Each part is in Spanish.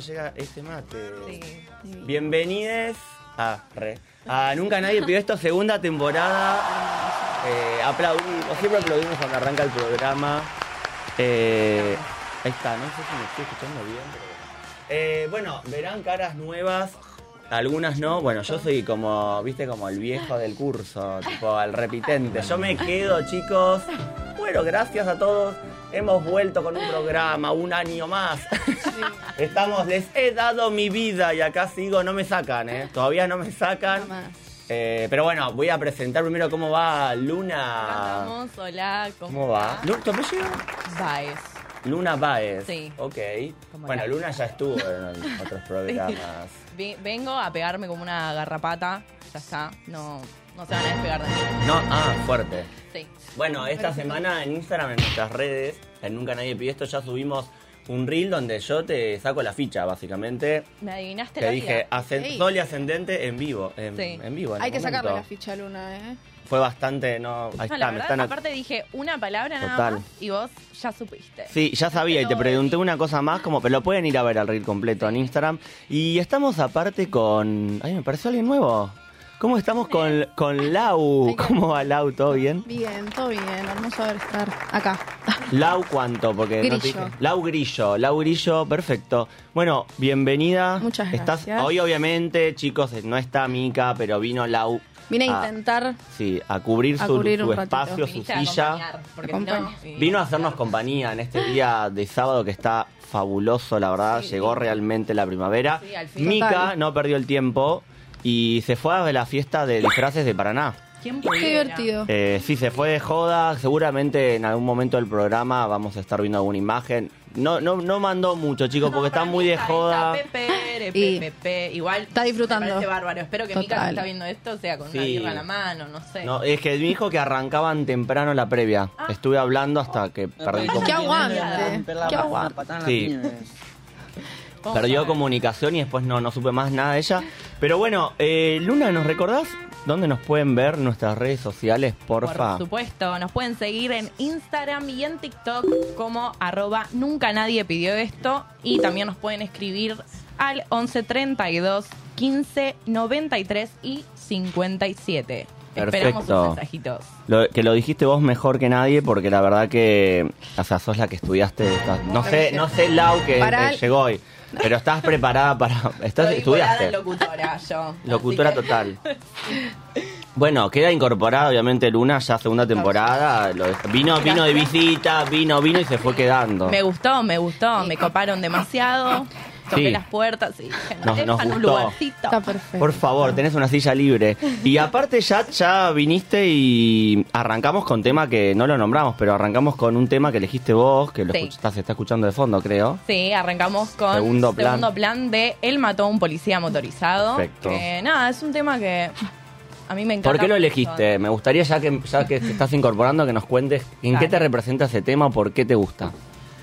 Me llega este mate. Sí. Bienvenides a, re, a Nunca Nadie Pidió Esto, segunda temporada. Eh, aplaudimos, siempre aplaudimos cuando arranca el programa. Eh, ahí está, no sé si me estoy escuchando bien. Eh, bueno, verán caras nuevas. Algunas no, bueno, yo soy como, viste, como el viejo del curso, tipo el repitente. Yo me quedo, chicos. Bueno, gracias a todos. Hemos vuelto con un programa, un año más. Estamos, les he dado mi vida y acá sigo, no me sacan, ¿eh? Todavía no me sacan. Eh, pero bueno, voy a presentar primero cómo va Luna. Vamos, hola, ¿Cómo va? Lu- ¿Tu apellido? Baez. Luna Baez. Sí. Ok. Bueno, la- Luna ya estuvo en otros programas. Vengo a pegarme como una garrapata. Ya está. No, no se van a despegar de mí. No, ah, fuerte. Sí. Bueno, esta semana en Instagram, en nuestras redes, en Nunca Nadie Pidió Esto, ya subimos un reel donde yo te saco la ficha, básicamente. Me adivinaste Te la dije, vida. ascen- Ey. Sol y ascendente en vivo. En, Sí. en vivo. en Hay el que sacarle momento. la ficha a Luna, ¿eh? Fue bastante, no. Ahí No, está, la me verdad, están. aparte dije una palabra nada Total. más y vos ya supiste. Sí, ya sabía y te pregunté una cosa más, como, pero lo pueden ir a ver al reel completo en Instagram. Y estamos aparte con. Ay, me pareció alguien nuevo. ¿Cómo estamos con, con Lau? ¿Cómo va Lau? ¿Todo bien? Bien, todo bien. Hermoso ver estar acá. Lau, ¿cuánto? Porque no te Grillo. dije. Lau Grillo, Lau Grillo, perfecto. Bueno, bienvenida. Muchas Estás, gracias. hoy, obviamente, chicos, no está Mica, pero vino Lau. Vine a a- intentar. Sí, a cubrir A su, cubrir su un ratito. espacio, su Viniste a silla. acompañar, porque Acompaña. si no, Vino a hacernos compañía en este día de sábado que está fabuloso, la verdad. Sí. Llegó realmente la primavera. Sí, al fin. Mica Total. no perdió el tiempo y se fue a la fiesta de disfraces de Paraná. ¿Quién Qué divertido. Eh, sí, se fue de joda. Seguramente en algún momento del programa vamos a estar viendo alguna imagen. No, no, no mandó mucho, chicos, porque está muy de joda. Pepe, Y- Pepe, igual Está disfrutando. Me parece bárbaro. Espero que Mika Total. que está viendo esto sea con una Sí. birra en la mano, no sé. No, es que me dijo que arrancaban temprano la previa. Ah. Estuve hablando hasta que perdí Qué comunicación. aguante. Qué aguante. Sí. Perdió comunicación y después no, no supe más nada de ella. Pero bueno, eh, Luna, ¿nos recordás dónde nos pueden ver nuestras redes sociales, porfa? Por supuesto, nos pueden seguir en Instagram y en TikTok como arroba nunca nadie pidió esto y también nos pueden escribir al 11 32 15 93 y 57. Esperamos Perfecto. sus mensajitos. Lo- que lo dijiste vos mejor que nadie porque la verdad que, o sea, sos la que estudiaste. no sé, no sé Lau que Para eh, llegó hoy, pero estás preparada para, estás estudiaste. locutora yo. Locutora que- total. Bueno, queda incorporada obviamente Luna ya segunda temporada. lo- vino, vino de visita, vino, vino y se fue quedando. Me gustó, me gustó, me coparon demasiado. Toqué Sí. las puertas y dije, Nos- nos, nos dejan un gustó. lugarcito. Está perfecto. Por favor, tenés una silla libre. Y aparte ya, ya viniste y arrancamos con tema que no lo nombramos, pero arrancamos con un tema que elegiste vos, que lo Sí. se está escuchando de fondo, creo. Sí, arrancamos con Segundo plan. plan de Él mató a un policía motorizado. Perfecto. Que nada, es un tema que a mí me encanta. ¿Por qué lo mucho. elegiste? Me gustaría, ya que, ya que te estás incorporando, que nos cuentes en qué Dale. te representa ese tema, por qué te gusta.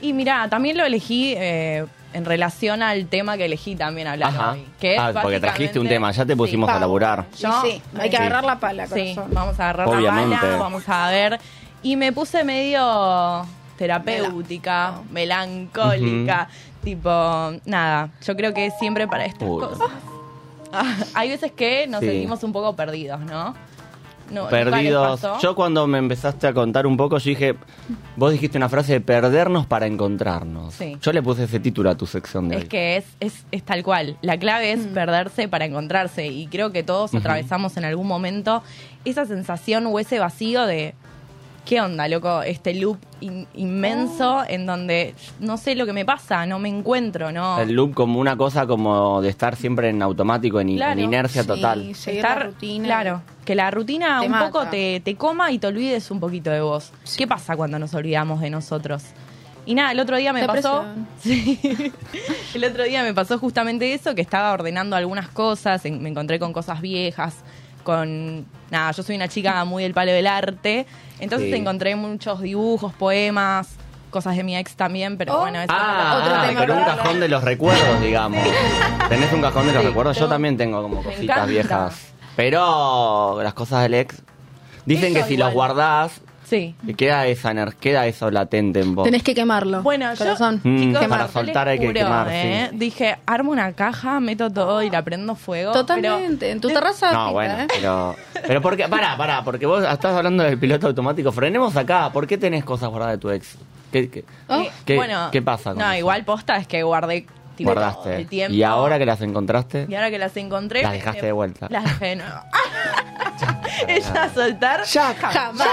Y mira, también lo elegí eh, en relación al tema que elegí también hablar Ajá. hoy. Que es ah, porque trajiste un tema, ya te pusimos Sí. a laburar. Yo- sí, hay que Sí. agarrar la pala, Sí, corazón. vamos a agarrar Obviamente. la bala, vamos a ver. Y me puse medio terapéutica, melancólica, tipo, nada, yo creo que siempre para estas Uy. cosas. Ah, hay veces que nos Sí. sentimos un poco perdidos, ¿no? No, ¿nunca Perdidos. Yo cuando me empezaste a contar un poco, yo dije, vos dijiste una frase de perdernos para encontrarnos. Sí. Yo le puse ese título a tu sección de Es hoy. que es, es, es tal cual. La clave es perderse para encontrarse. Y creo que todos atravesamos en algún momento esa sensación o ese vacío de ¿qué onda, loco? Este loop in- inmenso en donde no sé lo que me pasa, no me encuentro, ¿no? El loop como una cosa como de estar siempre en automático, en, inercia Sí, total. seguir la rutina. Claro, que la rutina Te un mata. poco te, te coma y te olvides un poquito de vos. ¿Qué pasa cuando nos olvidamos de nosotros? Y nada, el otro día me pasó. Depresión. Sí. El otro día me pasó justamente eso, que estaba ordenando algunas cosas, en- me encontré con cosas viejas, con. Nada, yo soy una chica muy del palo del arte, entonces Sí. encontré muchos dibujos, poemas, cosas de mi ex también, pero Oh. bueno, eso Ah, Otro tema pero un cajón de los recuerdos, digamos. ¿Tenés un cajón de los Sí, recuerdos? Yo también tengo como cositas viejas. Pero las cosas del ex. Dicen Eso que si igual. los guardás, Sí. queda esa queda eso latente en vos. Tenés que quemarlo. Bueno, yo, Corazón. Mm, chicos, para soltar hay que juro, quemar, ¿eh? sí. Dije, armo una caja, meto todo y la prendo fuego. Totalmente. En tu terraza No, pinta, bueno, ¿eh? pero. Pero porque. Pará, pará, porque vos estás hablando del piloto automático. Frenemos acá. ¿Por qué tenés cosas guardadas de tu ex? ¿Qué, qué- Oh. ¿Qué- bueno, qué pasa con No, eso? igual posta es que guardé tipo, guardaste? el tiempo. ¿Y ahora que las encontraste? Y ahora que las encontré. Las dejaste de vuelta. Las dejé de nuevo. Ella a soltar. Ya, jamás.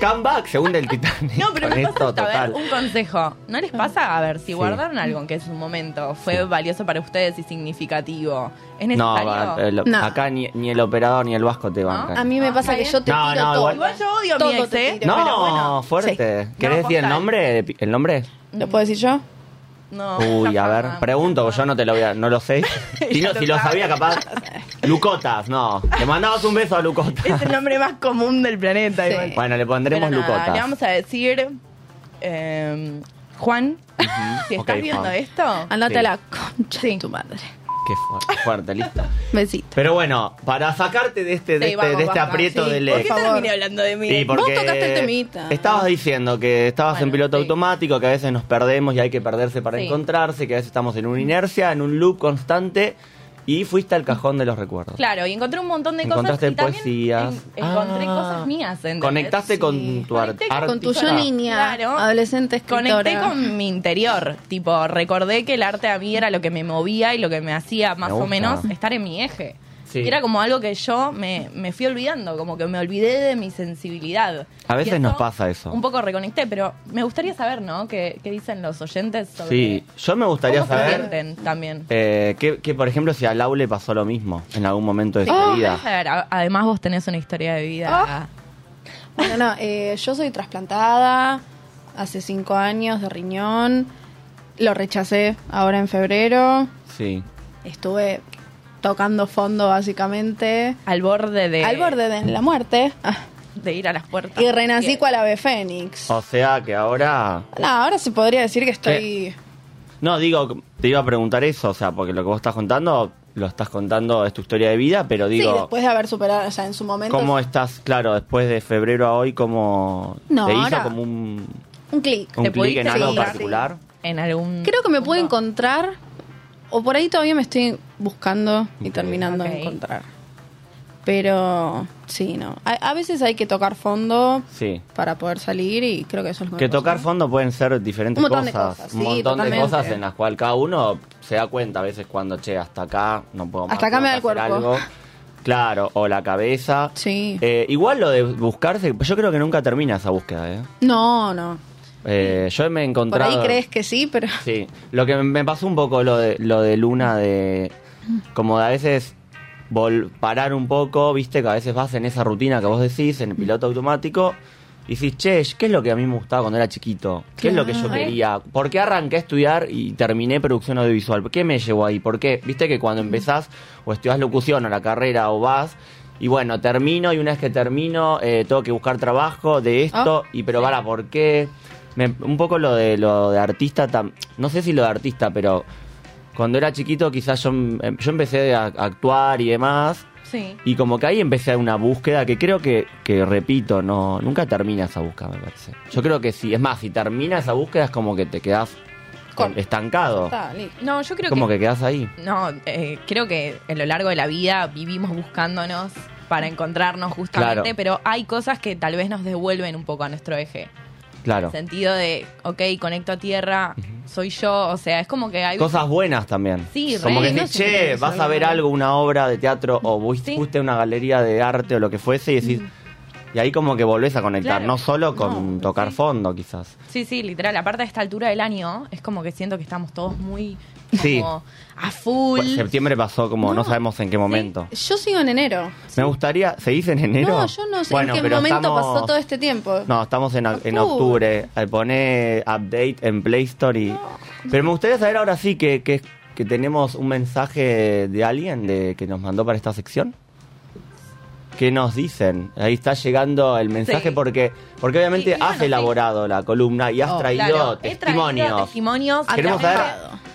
Come back, según el Titanic. No, pero me esto, pasa, a ver, total. un consejo. ¿No les pasa? A ver, si Sí. guardaron algo en que en su momento fue Sí. valioso para ustedes y significativo, ¿es No, necesario? va, el- No. acá ni, ni el operador ni el vasco te bancan. A mí me pasa que yo te bien. tiro No, no, todo. igual- Igual yo odio a mi ex, te ¿eh? tiro. No, bueno. fuerte. Sí. ¿Querés No, decir el nombre? ¿El nombre? ¿Lo puedo decir yo? No, Uy, a ver, pregunto, yo no te lo voy a, no lo sé. Si, no, si lo sabía, capaz. Lucotas, no. Le mandabas un beso a Lucotas. Es el nombre más común del planeta. Sí. igual. Bueno, le pondremos nada, Lucotas. Le vamos a decir. eh, Juan, si estás viendo Juan. esto. Andate Sí. a la concha Sí. de tu madre. Qué fu- fuerte, listo. Besito. Pero bueno, para sacarte de este, de Sí, este, vamos, de este vamos, aprieto sí, del por ex. ¿Por qué favor. terminé hablando de mí? Sí, porque Vos tocaste el temita. Estabas diciendo que estabas en Bueno, piloto sí. automático, que a veces nos perdemos y hay que perderse para Sí. encontrarse, que a veces estamos en una inercia, en un loop constante y fuiste al cajón de los recuerdos. Claro, y encontré un montón de Encontraste cosas. también poesías. en- encontré Ah. cosas mías. ¿entendés? Conectaste con tu ar- Conecté con artista. tu yo niña, adolescente escritora. Conecté con mi interior. Tipo, recordé que el arte a mí era lo que me movía y lo que me hacía más Me o menos estar en mi eje. Sí. Y era como algo que yo me, me fui olvidando, como que me olvidé de mi sensibilidad. A veces nos pasa eso. Un poco reconecté, pero me gustaría saber, ¿no? ¿Qué, qué dicen los oyentes sobre Sí, yo me gustaría cómo se saber sienten también? eh, que, que, por ejemplo, si a Lau le pasó lo mismo en algún momento de su A vida. ver, a- además vos tenés una historia de vida. Bueno, no, eh, yo soy trasplantada hace cinco años de riñón. Lo rechacé ahora en febrero. Sí. Estuve tocando fondo básicamente. Al borde de, Al borde de la muerte. Ah, de ir a las puertas. Y renací cual ave fénix. O sea que ahora No, ahora se podría decir que estoy... No, digo, te iba a preguntar eso, o sea, porque lo que vos estás contando, lo estás contando, es tu historia de vida, pero sí, digo, después de haber superado, o sea, en su momento... ¿cómo estás, claro, después de febrero a hoy, cómo No, te hizo ahora- como un, Un clic. un ¿Te clic en algo particular? En algún. Creo que me puedo encontrar, o por ahí todavía me estoy buscando y terminando de encontrar. Pero sí, no. A, a veces hay que tocar fondo Sí. para poder salir y creo que eso es lo Que pasó. tocar fondo pueden ser diferentes Un montón de cosas. un sí, montón totalmente. de cosas en las cuales cada uno se da cuenta a veces cuando, che, hasta acá no puedo más. Hasta acá me que da el cuerpo. algo. Claro, o la cabeza. Sí. Eh, igual lo de buscarse, yo creo que nunca termina esa búsqueda, ¿eh? No, no. Eh, yo me he Por encontrado... ahí crees que sí, pero... Sí, lo que me pasó un poco lo de, lo de Luna, de como de a veces vol- parar un poco, viste, que a veces vas en esa rutina que vos decís, en el piloto automático, y decís, che, ¿qué es lo que a mí me gustaba cuando era chiquito? ¿Qué es lo que yo quería? ¿Por qué arranqué a estudiar y terminé producción audiovisual? ¿Qué me llevó ahí? ¿Por qué? Viste que cuando empezás o estudias locución o la carrera o vas... Y bueno, termino y una vez que termino eh, tengo que buscar trabajo de esto y pero para, ¿por qué? Me- un poco lo de lo de artista, tam- no sé si lo de artista, pero cuando era chiquito quizás yo, em- yo empecé a a actuar y demás Sí. y como que ahí empecé a una búsqueda que creo que, que repito, no nunca termina esa búsqueda, me parece. Yo creo que sí, es más, si termina esa búsqueda es como que te quedas Con- estancado, listo. No, yo creo como que. que quedas ahí. No, eh, creo que a lo largo de la vida vivimos buscándonos para encontrarnos justamente, Claro. pero hay cosas que tal vez nos devuelven un poco a nuestro eje. Claro. En el sentido de, ok, conecto a tierra, soy yo, o sea, es como que hay... Cosas buenas también. Sí, Como re, que no decís, sé che, vas a ver algo algo, una obra de teatro o fuiste Sí. a una galería de arte o lo que fuese y decís, Y ahí como que volvés a conectar, Claro. no solo con No, tocar sí. fondo quizás. Sí, sí, literal. Aparte a esta altura del año, es como que siento que estamos todos muy Sí. como a full. Pues septiembre pasó como no, No. sabemos en qué momento. Yo sigo en enero. Me gustaría, ¿seguís en enero? No, yo no sé Bueno, en qué momento estamos- pasó todo este tiempo. No, estamos en, en octubre. Pone update en Play Store y... Pero me gustaría saber ahora sí que, que, que tenemos un mensaje de alguien de, que nos mandó para esta sección. ¿Qué nos dicen? Ahí está llegando el mensaje Sí. porque porque obviamente has elaborado la columna y has Oh, traído Claro, he traído testimonios. testimonios. Queremos saber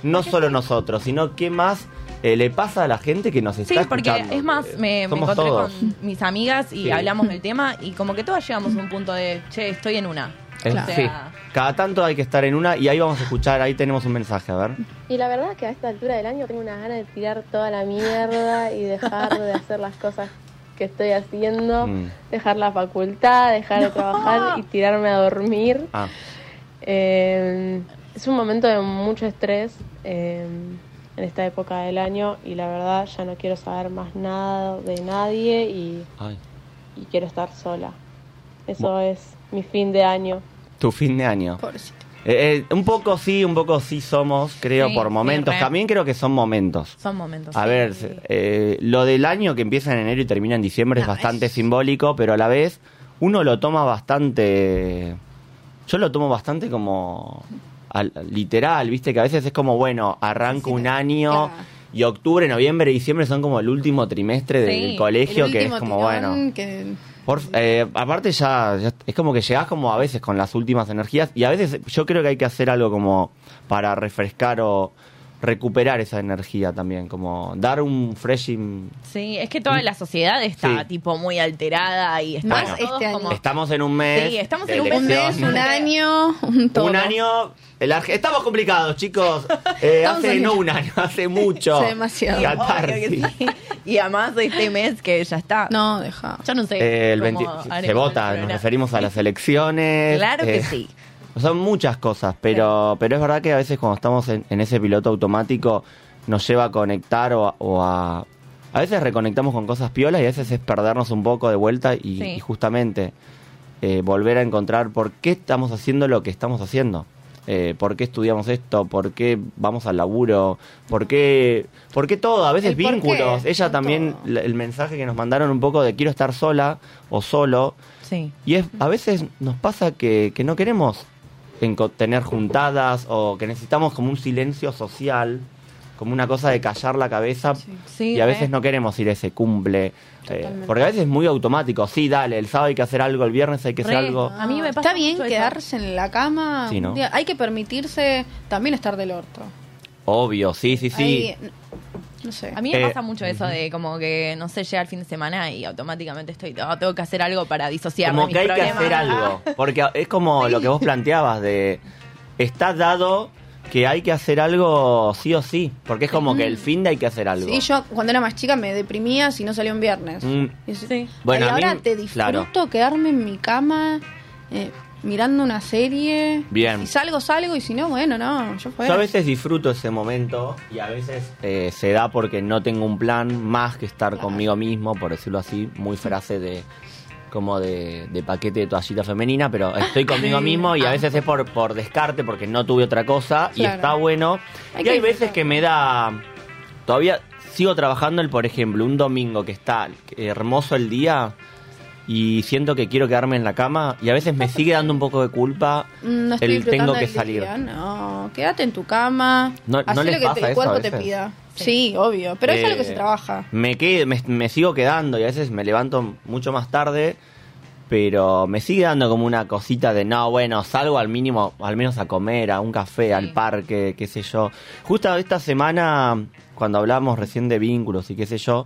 no solo nosotros, sino qué más eh, le pasa a la gente que nos Sí, está porque escuchando. es más, me, me encontré todos. con mis amigas y Sí. hablamos del tema y como que todas llegamos a un punto de, che, estoy en una. Es- O sea, sí. Cada tanto hay que estar en una y ahí vamos a escuchar, ahí tenemos un mensaje, a ver. Y la verdad que a esta altura del año tengo unas ganas de tirar toda la mierda y dejar de hacer las cosas que estoy haciendo, Mm. dejar la facultad, dejar de trabajar y tirarme a dormir. Ah, Eh, es un momento de mucho estrés eh, en esta época del año y la verdad ya no quiero saber más nada de nadie y, y quiero estar sola. Eso es mi fin de año. Tu fin de año. Pobrecito. Eh, eh, un poco sí, un poco sí somos, creo, Sí, por momentos. También creo que son momentos. son momentos. A sí. ver, eh, lo del año que empieza en enero y termina en diciembre es bastante es- simbólico, pero a la vez uno lo toma bastante... Yo lo tomo bastante como al- literal, viste, que a veces es como, bueno, arranco Sí, un año y octubre, noviembre diciembre son como el último trimestre del colegio, El que es como, bueno... que- Por- eh, aparte ya, ya es como que llegás como a veces con las últimas energías y a veces yo creo que hay que hacer algo como para refrescar o recuperar esa energía también, como dar un freshing. Sí, es que toda la sociedad está Sí. tipo muy alterada y Más estamos este año. como- Estamos en un mes. Sí, estamos en un mes, un año, un todo. Un año. el Arge- estamos complicados, chicos. Eh, hace en- no un año, hace mucho. Demasiado. Que sí. Y además de este mes que ya está. No, deja. Yo no sé. Eh, el cómo 20 se vota, nos referimos a las elecciones. Claro que eh, sí. Son muchas cosas, pero, pero es verdad que a veces cuando estamos en, en ese piloto automático nos lleva a conectar o, a- o a... A veces reconectamos con cosas piolas y a veces es perdernos un poco de vuelta y, Sí. y justamente eh, volver a encontrar por qué estamos haciendo lo que estamos haciendo. Eh, ¿Por qué estudiamos esto? ¿Por qué vamos al laburo? ¿Por qué, por qué todo? A veces El por qué, vínculos. Ella también, todo. el mensaje que nos mandaron un poco de quiero estar sola o solo. Sí. Y es, a veces nos pasa que, que no queremos tener juntadas o que necesitamos como un silencio social, como una cosa de callar la cabeza. Sí, y a veces no queremos ir a ese cumple. eh, porque a veces es muy automático. Sí, dale, el sábado hay que hacer algo, el viernes hay que hacer Re. algo. A mí me pasa Está bien eso. quedarse en la cama. Hay que permitirse también estar del orto. Obvio, sí, sí, sí. Hay- no sé. A mí me Eh, pasa mucho eso de como que, no sé, llega el fin de semana y automáticamente estoy, "Oh, tengo que hacer algo para disociarme como de que hay que problemas". hacer algo. Porque es como lo que vos planteabas de... Está dado que hay que hacer algo sí o sí. Porque es como que el fin de hay que hacer algo. Sí, yo cuando era más chica me deprimía si no salía un viernes. Mm. Y Sí. Bueno, y mí- ahora te disfruto claro. quedarme en mi cama eh, mirando una serie. Bien. Si salgo, salgo y si no, bueno, no, yo a veces disfruto ese momento y a veces eh, se da porque no tengo un plan más que estar conmigo mismo, por decirlo así, muy frase de como de, de paquete de toallita femenina, pero estoy conmigo mismo y a Ah. veces es por, por descarte porque no tuve otra cosa y está bueno. Hay y hay veces que me da... Todavía sigo trabajando el, por ejemplo, un domingo que está hermoso el día y siento que quiero quedarme en la cama y a veces me sigue dando un poco de culpa No estoy el tengo que salir. día, No, quédate en tu cama. No- hacé ¿no les lo que pasa te- el cuerpo te pida. Sí, obvio. Pero eso es lo que Eh, se trabaja. Me, quedo- me, me sigo quedando y a veces me levanto mucho más tarde, pero me sigue dando como una cosita de no, bueno, salgo al mínimo, al menos a comer, a un café, al parque, qué sé yo. Justo esta semana, cuando hablábamos recién de vínculos y qué sé yo,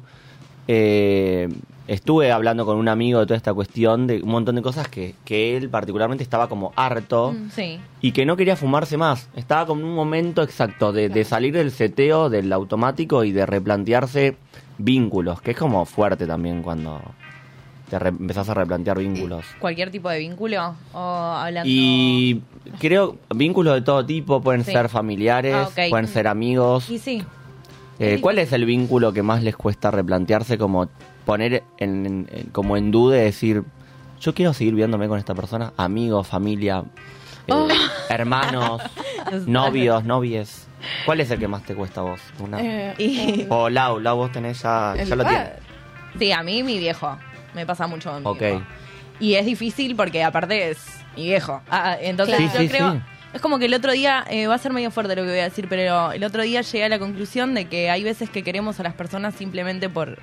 eh, estuve hablando con un amigo de toda esta cuestión de un montón de cosas que, que él particularmente estaba como harto Sí. y que no quería fumarse más. Estaba como en un momento exacto de, de salir del seteo, del automático y de replantearse vínculos, que es como fuerte también cuando te re- empezás a replantear vínculos. Cualquier tipo de vínculo o hablando... Y creo vínculos de todo tipo, pueden Sí. ser familiares, Ah, pueden ser amigos. Y sí. Eh, ¿Cuál es el vínculo que más les cuesta replantearse como poner en, en- en- como en duda y decir yo quiero seguir viéndome con esta persona, amigos, familia, eh, Oh. hermanos, novios, novies. ¿Cuál es el que más te cuesta a vos? Una- Eh, Y- O Lau, Lau vos tenés ya, lo tienes. Sí, a mí mi viejo. Me pasa mucho con mi Ok. viejo. Y es difícil porque aparte es mi viejo. Ah, entonces Sí, yo sí, creo... sí. Es como que el otro día, eh, va a ser medio fuerte lo que voy a decir, pero el otro día llegué a la conclusión de que hay veces que queremos a las personas simplemente por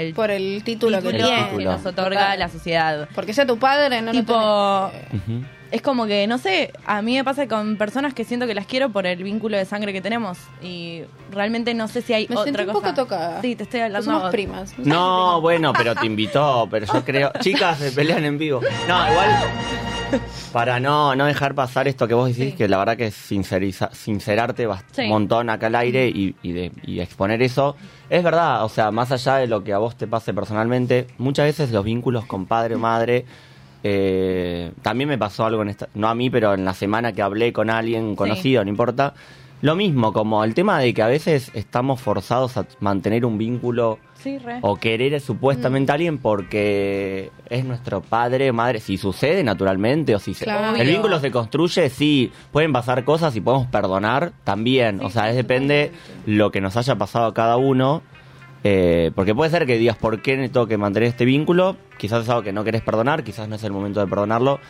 el Por el título, que título nos otorga la sociedad. Porque sea tu padre, no lo Tipo, tenés Ujú. Es como que, no sé, a mí me pasa con personas que siento que las quiero por el vínculo de sangre que tenemos. Y realmente no sé si hay Me otra sentí un cosa. poco tocada. Sí, te estoy Pues hablando. somos a primas. No, bueno, pero te invitó, pero yo creo... Chicas, se pelean en vivo. No, igual... Para no, no dejar pasar esto que vos decís, Sí. que la verdad que es sinceriza- sincerarte Sí. un montón acá al aire y, y de, y exponer eso. Es verdad, o sea, más allá de lo que a vos te pase personalmente, muchas veces los vínculos con padre o madre... eh, también me pasó algo en esta, no a mí, pero en la semana que hablé con alguien conocido, no importa. Lo mismo, como el tema de que a veces estamos forzados a mantener un vínculo Sí, o querer supuestamente a alguien porque es nuestro padre o madre. Si sucede naturalmente o si se- el vínculo se construye, sí, pueden pasar cosas y podemos perdonar también. o sea, es depende lo que nos haya pasado a cada uno. Eh, porque puede ser que digas, ¿por qué tengo que mantener este vínculo? Quizás es algo que no querés perdonar, quizás no es el momento de perdonarlo.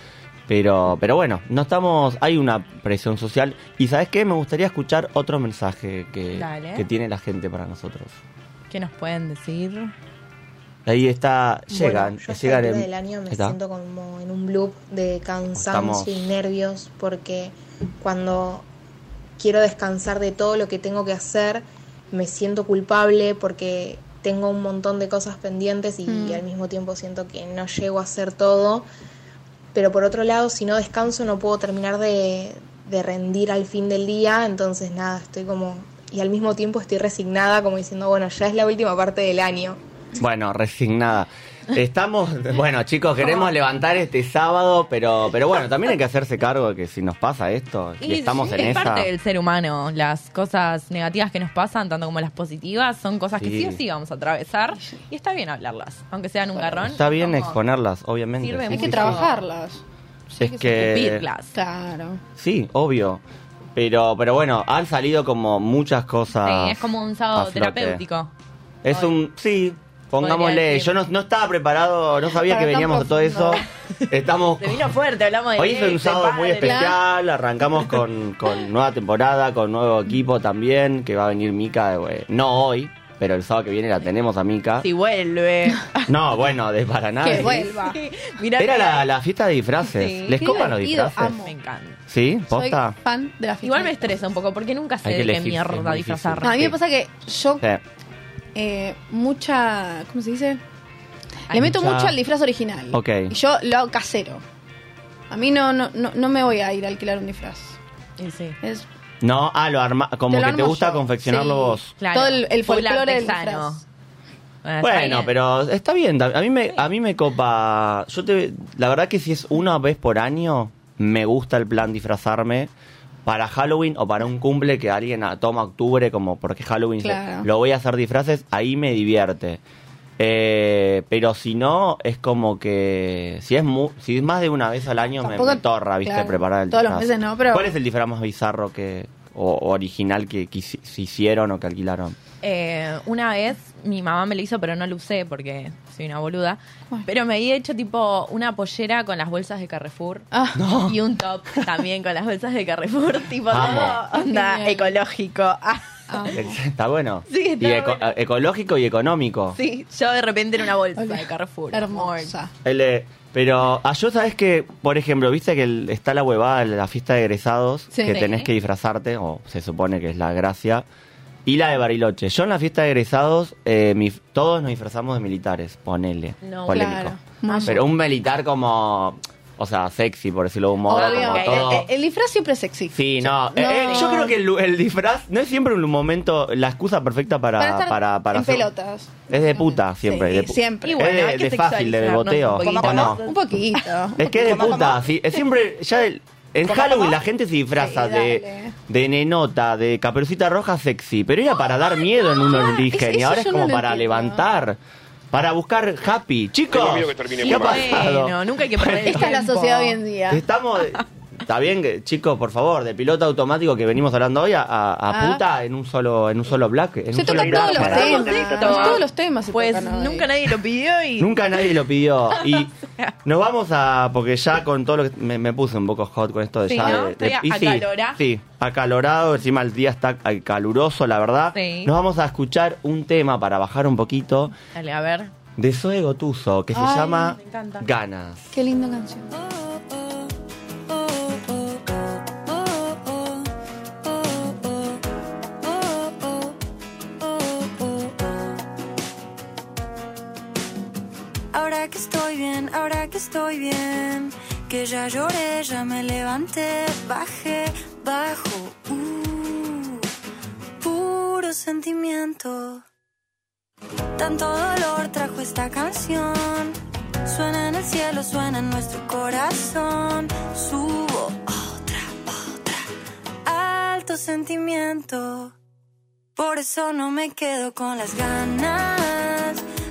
Pero, pero bueno, no estamos, hay una presión social. Y ¿sabes qué? Me gustaría escuchar otro mensaje que, que tiene la gente para nosotros. ¿Qué nos pueden decir? Ahí está, llegan, Bueno, yo llegan en- del año me está. siento como en un loop de cansancio Estamos- y nervios porque cuando quiero descansar de todo lo que tengo que hacer, me siento culpable porque tengo un montón de cosas pendientes y Mm. al mismo tiempo siento que no llego a hacer todo. Pero por otro lado, si no descanso no puedo terminar de, de rendir al fin del día, entonces nada, estoy como... Y al mismo tiempo estoy resignada como diciendo, bueno, ya es la última parte del año. Bueno, resignada. Estamos, bueno chicos, queremos levantar este sábado, pero, pero bueno, también hay que hacerse cargo de que si nos pasa esto y, estamos sí, en es esa. parte del ser humano. Las cosas negativas que nos pasan, tanto como las positivas, son cosas que Sí. sí o sí vamos a atravesar. Y está bien hablarlas, aunque sean un garrón. Está bien como exponerlas, obviamente. Sirve sí, Hay sí, que sí. trabajarlas. Es que Escupirlas. Claro. sí, obvio. Pero, pero bueno, han salido como muchas cosas. Sí, es como un sábado terapéutico. Es Hoy. un, sí, pongámosle. Yo no, no estaba preparado, no sabía Para que tan veníamos de todo eso. profundo. Estamos Se vino fuerte, hablamos de Hoy es un sábado muy padre. especial, arrancamos con, con nueva temporada, con nuevo equipo también, que va a venir Mica, eh, no hoy, pero el sábado que viene la tenemos a Mica. Si vuelve. No, bueno, de para nada. Que vuelva. Mirá Era la, la fiesta de disfraces. Sí. ¿Les Qué copan los divertido, disfraces? amo. Me encanta. ¿Sí? Soy ¿Posta? fan de la fiesta. Igual me estresa un poco porque nunca Hay sé que de qué elegir, es mierda muy disfrazar. No, a mí Sí. me pasa que yo Sí. Eh, mucha, ¿cómo se dice? Hay Le meto mucha- mucho al disfraz original. Ok. Y yo lo hago casero. A mí no, no, no, no me voy a ir a alquilar un disfraz. Y sí. Es No, ah, lo arma, como Te lo que te gusta yo. confeccionarlo Sí. vos. Claro. todo el, el folclore del disfraz. Bueno, Bueno, pero está bien. A mí me, a mí me copa. Yo te, la verdad que si es una vez por año, me gusta el plan disfrazarme para Halloween o para un cumple que alguien toma octubre como porque Halloween se- lo voy a hacer disfraces, ahí me divierte. Eh, pero si no, es como que si es mu- si es más de una vez al año me, Tampoco- me torra, viste, claro, preparar el todos los meses no, pero- ¿Cuál es el disfraz más bizarro que o, o original que, se hicieron o que alquilaron? Eh, una vez mi mamá me lo hizo, pero no lo usé porque soy una boluda. Pero me había hecho tipo una pollera con las bolsas de Carrefour. Ah, Y un top también con las bolsas de Carrefour, tipo todo onda Genial. ecológico. Ah, ah. Está bueno. Sí, está y eco- bueno. ecológico y económico. sí, yo de repente en una bolsa Hola. de Carrefour. Hermosa. Pero ah, yo sabes que, por ejemplo, viste que el- está la huevada de la fiesta de egresados, Sí. que Sí. tenés que disfrazarte, o se supone que es la gracia, y la de Bariloche. Yo en la fiesta de egresados, eh, mi- todos nos disfrazamos de militares, ponele, No, polémico. Claro. Muy Pero un militar como, o sea, sexy, por decirlo de un modo, Obvio. como Ok, todo... El, el disfraz siempre es sexy. Sí, no. eh, eh, yo creo que el, el disfraz no es siempre un momento, la excusa perfecta para... Para estar para, para en hacer- pelotas. Es de puta siempre. Sí, de pu- siempre. Bueno, es de, fácil, de sexualizarnos boteo. un poquito. ¿o no? Un poquito. Es que es de ¿Cómo, puta, sí. Es siempre, ya el- en ¿Cómo, Halloween cómo? la gente se disfraza Sí, de, de nenota, de caperucita roja sexy, pero era para dar miedo en un origen y ahora es no como para entiendo. levantar. Para buscar happy. Chicos, Tengo miedo que termine ¿qué ha mal. pasado? Bueno, nunca hay que perder el Esta es la tiempo. sociedad hoy en día. Estamos. Está bien, chicos, por favor, de piloto automático que venimos hablando hoy a, a- a Ah. puta en un solo en un solo black. En Se un solo tocan todos los temas. Todos los temas se Pues tocan nunca nadie lo pidió y. Nunca nadie lo pidió. Y nos vamos a. Porque ya con todo lo que. Me, me puse un poco hot con esto de Sí, ya. ¿no? de- de- y sí, acalorado. Encima el día está caluroso, la verdad. Sí. Nos vamos a escuchar un tema para bajar un poquito Dale, a ver. de Zoe Gotuso que se llama. Ganas. Qué linda canción. Que estoy bien, ahora que estoy bien, que ya lloré, ya me levanté, bajé, bajo, uh, puro sentimiento. Tanto dolor trajo esta canción, suena en el cielo, suena en nuestro corazón, subo otra, otra, alto sentimiento. Por eso no me quedo con las ganas.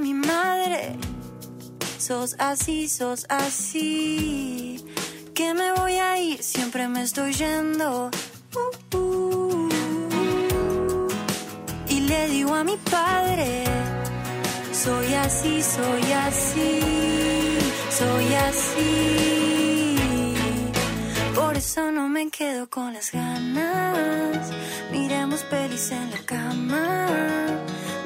Mi madre? Sos así, sos así. Que me voy a ir, siempre me estoy yendo. Uh, uh. Y le digo a mi padre, soy así, soy así, soy así. Por eso no me quedo con las ganas. Miremos pelis en la cama.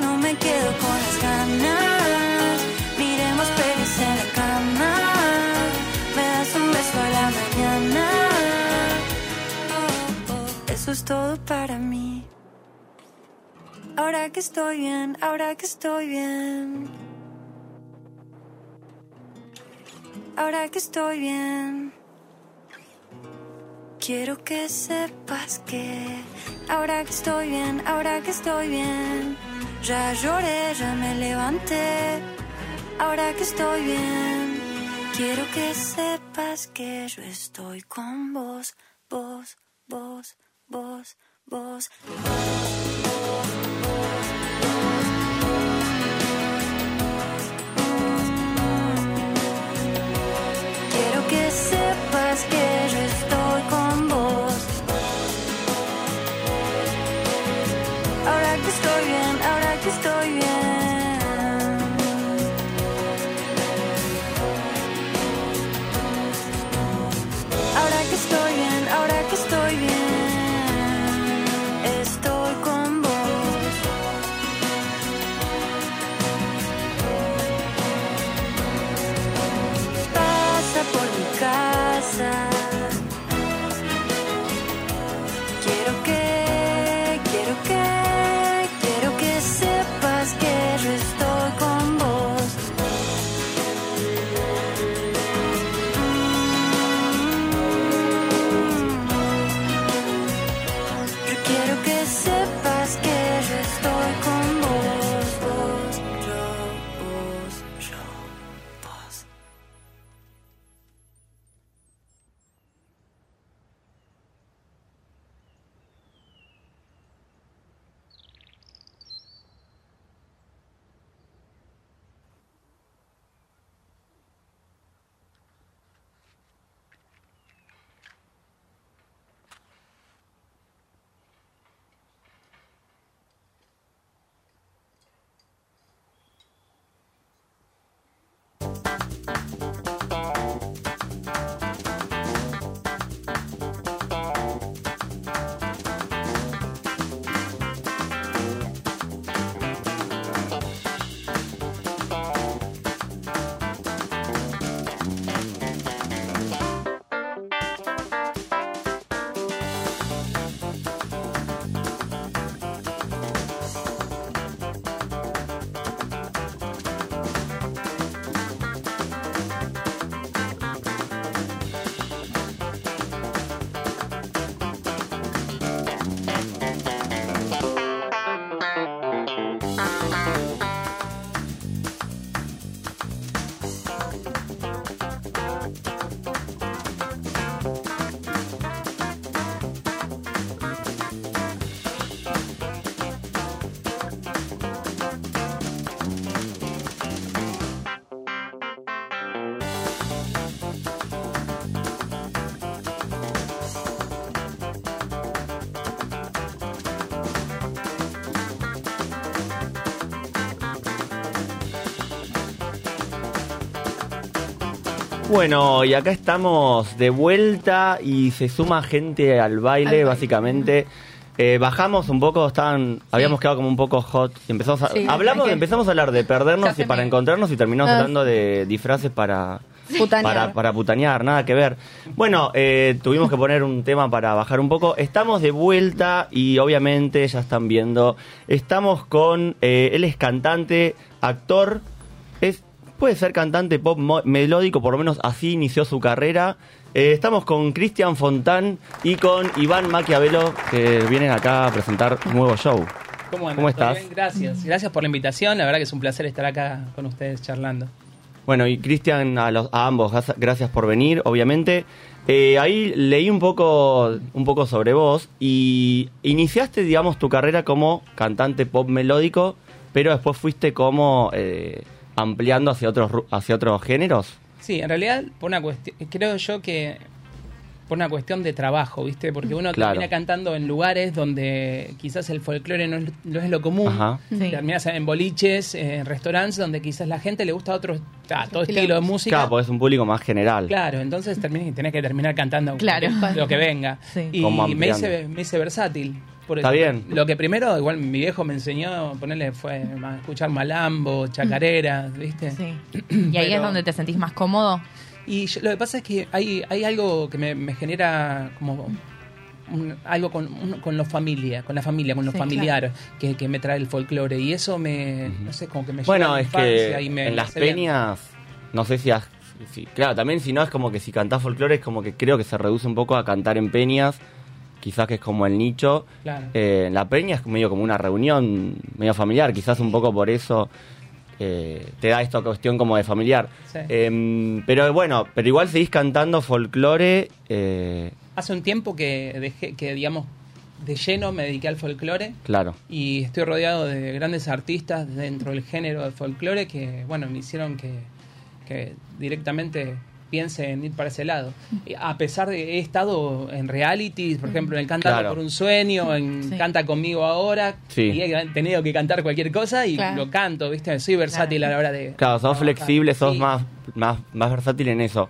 No me quedo con las ganas. Miremos pelis en la cama. Me das un beso a la mañana. Eso es todo para mí. Ahora que estoy bien, ahora que estoy bien. Ahora que estoy bien. Quiero que sepas que ahora que estoy bien, ahora que estoy bien. Ya lloré, ya me levanté. Ahora que estoy bien. Quiero que sepas que yo estoy con vos, vos, vos, vos, vos. Quiero que sepas que estoy Bueno, y acá estamos de vuelta y se suma gente al baile, Al baile. básicamente. Eh, bajamos un poco, estaban, habíamos quedado como un poco hot y empezamos a, Sí, hablamos, empezamos a hablar de perdernos y para encontrarnos y terminamos Ah. hablando de disfraces para Putanear. para, para putanear, nada que ver. Bueno, eh, tuvimos que poner un tema para bajar un poco. Estamos de vuelta y obviamente ya están viendo. Estamos con. eh, él es cantante, actor. Es, puede ser cantante pop melódico, por lo menos así inició su carrera. Eh, estamos con Cristian Fontán y con Iván Maquiavelo, que vienen acá a presentar un nuevo show. ¿Cómo, andas? ¿Cómo ¿Todo estás? bien? Gracias. Gracias por la invitación. La verdad que es un placer estar acá con ustedes charlando. Bueno, y Cristian, a, los- a ambos, gracias por venir, obviamente. Eh, ahí leí un poco, un poco sobre vos y iniciaste, digamos, tu carrera como cantante pop melódico, pero después fuiste como eh, ampliando hacia otros, ru- hacia otros géneros. Sí, en realidad, por una cuestión, creo yo que por una cuestión de trabajo, ¿viste? Porque uno Claro. termina cantando en lugares donde quizás el folclore no es, no es lo común. Ajá. Sí. Terminas en boliches, en restaurantes donde quizás la gente le gusta otro, ah, todo Estilo. estilo de música. Claro, porque es un público más general. Claro, entonces terminas, tenés que terminar cantando Claro. lo que venga. Sí. Y hice, me hice versátil. Por Está eso. bien. Lo que primero, igual mi viejo me enseñó, ponerle fue a escuchar malambo, chacareras, ¿viste? Sí. ¿Y ahí Pero- es donde te sentís más cómodo? Y yo- lo que pasa es que hay, hay algo que me, me genera como un- algo con, un- con los familia, con la familia, con los Sí, familiares, que, que me trae el folclore. Y eso me, no sé, como que me lleva Bueno, a la es que y me en las bien. peñas, no sé si has... si- claro, también si no es como que si cantás folclore es como que creo que se reduce un poco a cantar en peñas, quizás que es como el nicho. Claro. Eh, la peña es medio como una reunión, medio familiar, quizás un poco por eso eh, te da esta cuestión como de familiar. Sí. Eh, pero bueno, pero igual seguís cantando folclore. eh, Hace un tiempo que dejé, que digamos, de lleno me dediqué al folclore. claro. Y estoy rodeado de grandes artistas dentro del género del folclore que, bueno, me hicieron que, que directamente piense en ir para ese lado. A pesar de que he estado en realities, por ejemplo, en el Cantando Claro. por un sueño, en Sí. Canta conmigo ahora, Sí. y he tenido que cantar cualquier cosa y Claro. lo canto, ¿viste? Soy versátil a la hora de... Claro, sos flexible, sos Sí. más, más, más versátil en eso.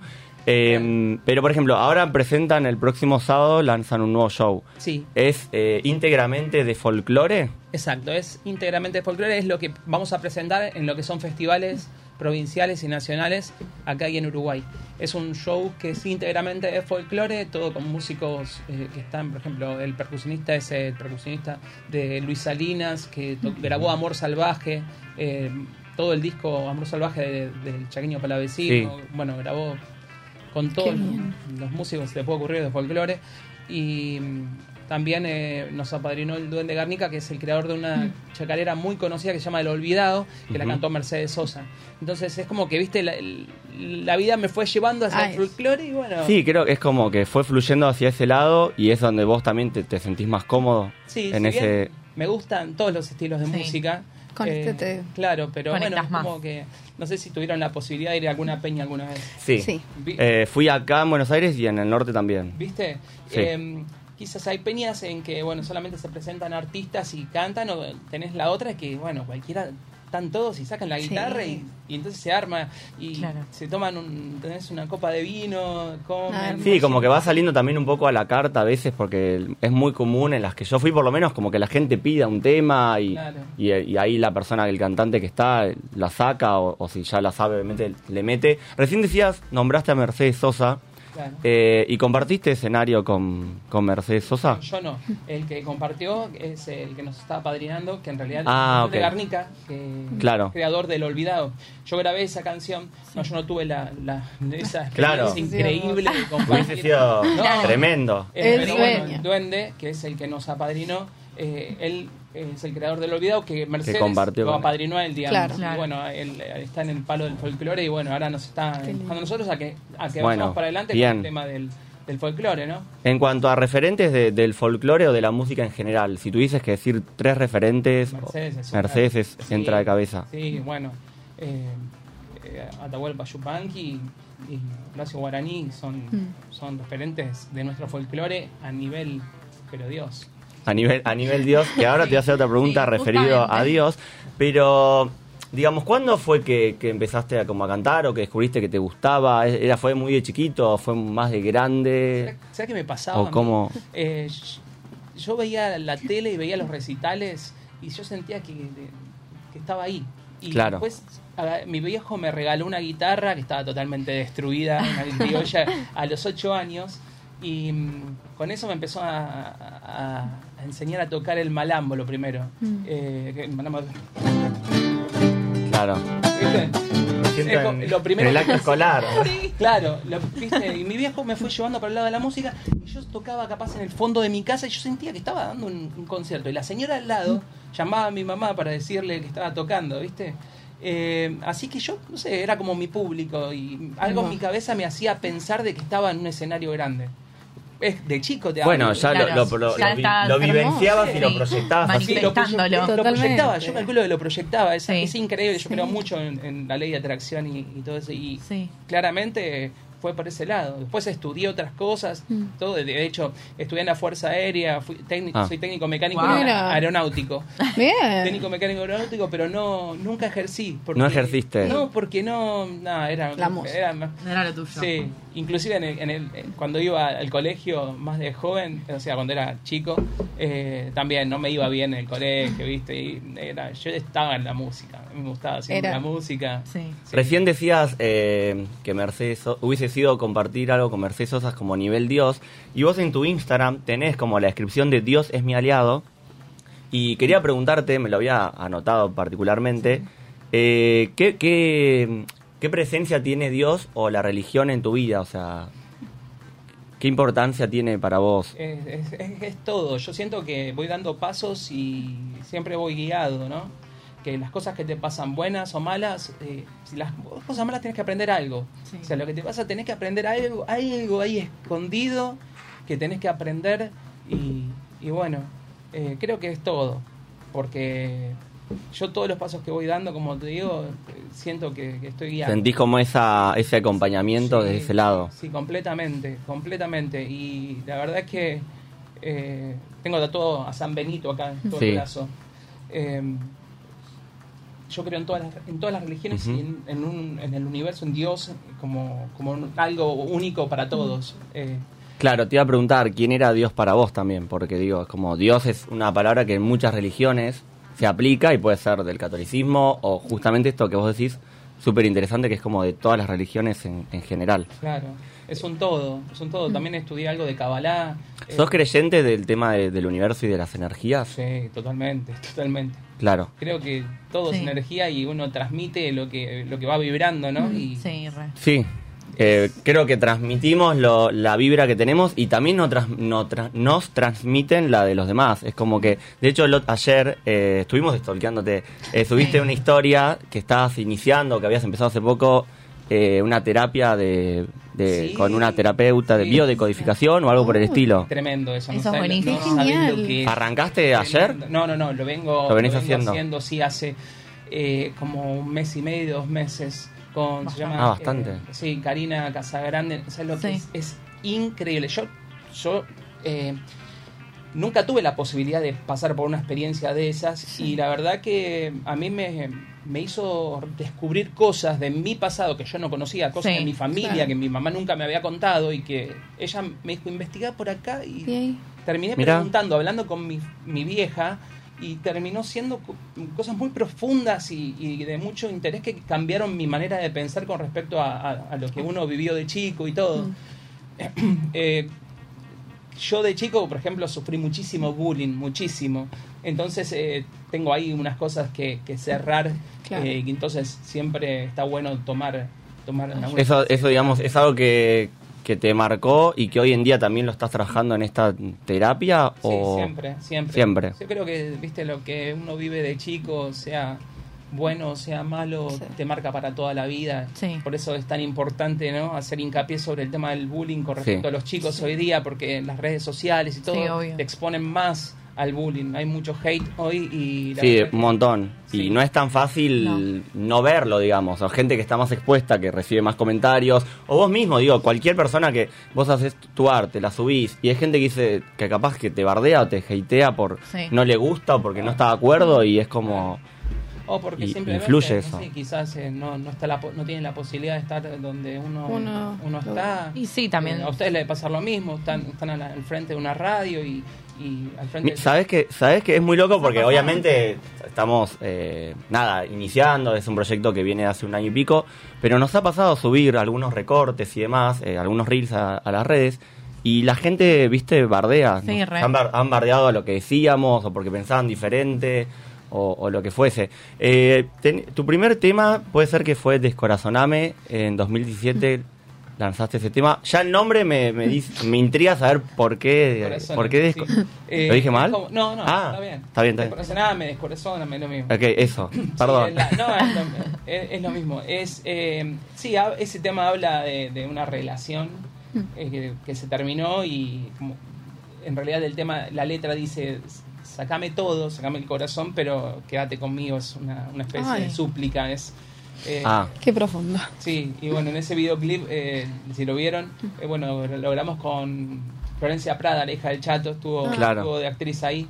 Eh, pero por ejemplo, ahora presentan el próximo sábado, lanzan un nuevo show. Sí, ¿Es eh, íntegramente de folclore? Exacto, es íntegramente folclore, es lo que vamos a presentar en lo que son festivales provinciales y nacionales acá y en Uruguay. Es un show que es íntegramente de folclore, todo con músicos eh, que están, por ejemplo, el percusionista es el percusionista de Luis Salinas, que grabó Amor Salvaje, eh, todo el disco Amor Salvaje de- del Chaqueño Palavecino, bueno, grabó con todos los músicos que se le puede ocurrir de folclore. Y mm, también eh, nos apadrinó el Duende Garnica, que es el creador de una chacarera muy conocida que se llama El Olvidado, que la cantó Mercedes Sosa. Entonces es como que, viste, la, vida me fue llevando hacia Ay. el folclore y bueno. Sí, creo que es como que fue fluyendo hacia ese lado y es donde vos también te, te sentís más cómodo Sí, en si ese... bien me gustan todos los estilos de Sí. música. Con este te- Claro, pero bueno, es más. como que no sé si tuvieron la posibilidad de ir a alguna peña alguna vez. Sí. Eh, fui acá en Buenos Aires y en el norte también. ¿Viste? Sí. Eh, quizás hay peñas en que, bueno, solamente se presentan artistas y cantan, o tenés la otra que, bueno, cualquiera, están todos y sacan la Sí. guitarra y, y entonces se arma y Claro. se toman, un, tenés una copa de vino, comen. Ah, Sí, como que va saliendo también un poco a la carta a veces porque es muy común en las que yo fui por lo menos como que la gente pida un tema y, Claro. y, y ahí la persona, el cantante que está, la saca o, o si ya la sabe obviamente le mete. Recién decías, nombraste a Mercedes Sosa Claro. eh, y compartiste escenario con, con Mercedes Sosa. Yo no. El que compartió es el que nos está padrinando, que en realidad Ah, es de. Garnica, que Claro. creador del Olvidado. Yo grabé esa canción, no, yo no tuve la, la esa Claro. experiencia increíble de Hubiese compartir. sido No. tremendo. El pero bueno, sueño. el Duende, que es el que nos apadrinó, eh, él es el creador del Olvidado, que Mercedes compartió lo apadrinó a él, digamos. Claro. Y bueno, él, eh, está en el palo del folclore y bueno, ahora nos está empujando a nosotros a que, a que Bueno, vayamos para adelante bien. con el tema del, del folclore, ¿no? En cuanto a referentes de- del folclore o de la música en general, si tuvieses que decir tres referentes, Mercedes es, Mercedes una- es- entra de cabeza. Sí, bueno. Eh, eh, Atahualpa Yupanqui y Horacio Guaraní son, Mm. son referentes de nuestro folclore a nivel, pero Dios. A nivel, a nivel Dios, que ahora te voy a hacer otra pregunta Sí, referido a. Dios, pero digamos, ¿cuándo fue que, que empezaste a, como a cantar o que descubriste que te gustaba? ¿Era, ¿Fue muy de chiquito o fue más de grande? ¿Sabes qué me pasaba? ¿O cómo? Eh, yo veía la tele y veía los recitales y yo sentía que, que estaba ahí. Y Claro. después mi viejo me regaló una guitarra que estaba totalmente destruida, una criolla, a los ocho años. Y mm, con eso me empezó a, a- a enseñar a tocar el malambo, lo primero. Eh, que el malambo- Claro. en- lo primero en el acto escolar. Claro, lo- ¿viste? y mi viejo me fue llevando para el lado de la música y yo tocaba capaz en el fondo de mi casa y yo sentía que estaba dando un, un concierto. Y la señora al lado llamaba a mi mamá para decirle que estaba tocando, ¿viste? Eh, así que yo, no sé, era como mi público y algo en mi cabeza me hacía pensar de que estaba en un escenario grande. Es de chico te Bueno, ya lo- Claro, lo, lo- ya lo vi- está lo hermoso. vivenciabas y lo Sí. proyectabas así. Sí, lo, proyectaba, yo calculo que lo proyectaba, es, Sí. es increíble, yo creo mucho en, en la ley de atracción y, y todo eso, y Sí. claramente fue por ese lado. Después estudié otras cosas, Mm. todo, de- hecho, estudié en la Fuerza Aérea, fui técnico, Ah. soy técnico mecánico Wow. Aeronáutico. Bien. Técnico mecánico aeronáutico, pero no nunca ejercí. porque- No ejerciste. No, porque no, nada, era, La música. era más- No era lo tuyo. Sí, inclusive en el, en el- cuando iba al colegio más de joven, o sea, cuando era chico, eh, también no me iba bien en el colegio, ¿viste? Y era, yo estaba en la música, me gustaba siempre Era. la música. Sí. Sí. Recién decías eh, que Mercedes So- hubiese sido compartir algo con Mercedes Sosa como nivel Dios. Y vos en tu Instagram tenés como la descripción de Dios es mi aliado. Y quería preguntarte, me lo había anotado particularmente, eh, ¿qué, qué, qué presencia tiene Dios o la religión en tu vida? O sea, ¿qué importancia tiene para vos? Es, es- es- es todo. Yo siento que voy dando pasos y siempre voy guiado, ¿no? Que las cosas que te pasan buenas o malas, eh, si las cosas malas tienes que aprender algo. Sí. O sea, lo que te pasa tenés que aprender algo, algo ahí escondido que tenés que aprender y, y bueno, eh, creo que es todo. Porque yo todos los pasos que voy dando, como te digo, siento que, que estoy guiado. ¿Sentís como esa, ese acompañamiento Sí, desde ese lado? Sí, completamente, completamente. Y la verdad es que eh, tengo tatuado a San Benito acá en todo Sí. el brazo. Eh, yo creo en todas las, en todas las religiones y en, en un- en el universo, en Dios, como, como un- algo único para todos. Eh, Claro, te iba a preguntar quién era Dios para vos también, porque digo, es como Dios es una palabra que en muchas religiones se aplica y puede ser del catolicismo o justamente esto que vos decís, súper interesante, que es como de todas las religiones en, en general. claro, es un todo, es un todo. También estudié algo de Kabbalah. eh, ¿Sos creyente del tema de- del universo y de las energías? Sí, totalmente, totalmente. Claro. Creo que todo Sí. es energía y uno transmite lo que, lo que va vibrando, ¿no? Y, Sí, re. Sí, eh, creo que transmitimos lo- la vibra que tenemos y también nos, trans- no tra- nos transmiten la de los demás. Es como que, de hecho, lo- ayer eh, estuvimos stalkeándote. Eh, subiste una historia que estabas iniciando, que habías empezado hace poco, eh, una terapia de, de- Sí. con una terapeuta de Sí. biodecodificación o algo por el estilo. Tremendo eso. Eso es no Qué sabes genial. lo que es. ¿Arrancaste ayer? No, no, no, lo vengo, Lo venís vengo haciendo. sí, hace eh, como un mes y medio, dos meses. Con, se llama, Ah, bastante. eh, sí, Karina Casagrande. ¿Sabes lo que es? Es increíble. Yo, yo eh, nunca tuve la posibilidad de pasar por una experiencia de esas y la verdad que a mí me, me hizo descubrir cosas de mi pasado que yo no conocía, cosas Sí, de mi familia claro. que mi mamá nunca me había contado y que ella me dijo investigar por acá y terminé Mirá. preguntando, hablando con mi, mi vieja y terminó siendo co- cosas muy profundas y, y de mucho interés que cambiaron mi manera de pensar con respecto a, a- a lo que uno vivió de chico y todo. Eh, yo de chico, por ejemplo, sufrí muchísimo bullying, muchísimo. Entonces eh, tengo ahí unas cosas que, que cerrar Claro. eh, y entonces siempre está bueno tomar, tomar Eso, eso digamos, es algo que, que te marcó y que hoy en día también lo estás trabajando en esta terapia Sí, o siempre, siempre. Siempre. Yo creo que, viste, lo que uno vive de chico, sea bueno, sea malo, Sí. te marca para toda la vida. Sí. Por eso es tan importante, ¿no? Hacer hincapié sobre el tema del bullying con respecto Sí. a los chicos hoy día, porque las redes sociales y todo te exponen más al bullying. Hay mucho hate hoy y... la Sí, un montón. Sí. Y no es tan fácil no. verlo, digamos. O gente que está más expuesta, que recibe más comentarios. O vos mismo, digo, cualquier persona que vos haces tu arte, la subís. Y hay gente que dice que capaz que te bardea o te hatea por Sí. no le gusta o porque no está de acuerdo. Y es como. O porque Y simplemente influye no eso. sé, quizás eh, no, no, está la, po- no tienen la posibilidad de estar donde uno, Uno- uno está. Y sí, también. Eh, a ustedes les debe pasar lo mismo, están, están al frente de una radio y, y al frente ¿Sabes que, ¿Sabes que es muy loco? Porque obviamente estamos, eh, nada, iniciando, es un proyecto que viene hace un año y pico, pero nos ha pasado a subir algunos recortes y demás, eh, algunos reels a, a las redes, y la gente, viste, bardea. Sí, re. han, bar- han bardeado a lo que decíamos, o porque pensaban diferente, o, o lo que fuese. Eh, ten- tu primer tema puede ser que fue Descorazoname en 2017. Lanzaste ese tema. Ya el nombre me, me, dice- me intriga saber por qué. ¿Por qué sí. Eh, ¿Lo dije mal? es como- no, no, Ah, está bien. está bien, está bien. Descorazoname, descorazóname, es lo mismo. Ok, eso. Perdón. Sí, es la- no, es lo, es- es lo mismo. Es, eh, sí, ese tema habla de, de una relación eh, que, que se terminó y como- en realidad el tema, la letra dice, sacame todo, sacame el corazón, pero quédate conmigo, es una, una especie Ay. de súplica. Es, eh, ah, Qué profundo. Sí, y bueno, en ese videoclip, eh, si lo vieron, eh, bueno, lo logramos con Florencia Prada, la hija del Chato, estuvo, Claro. estuvo de actriz ahí.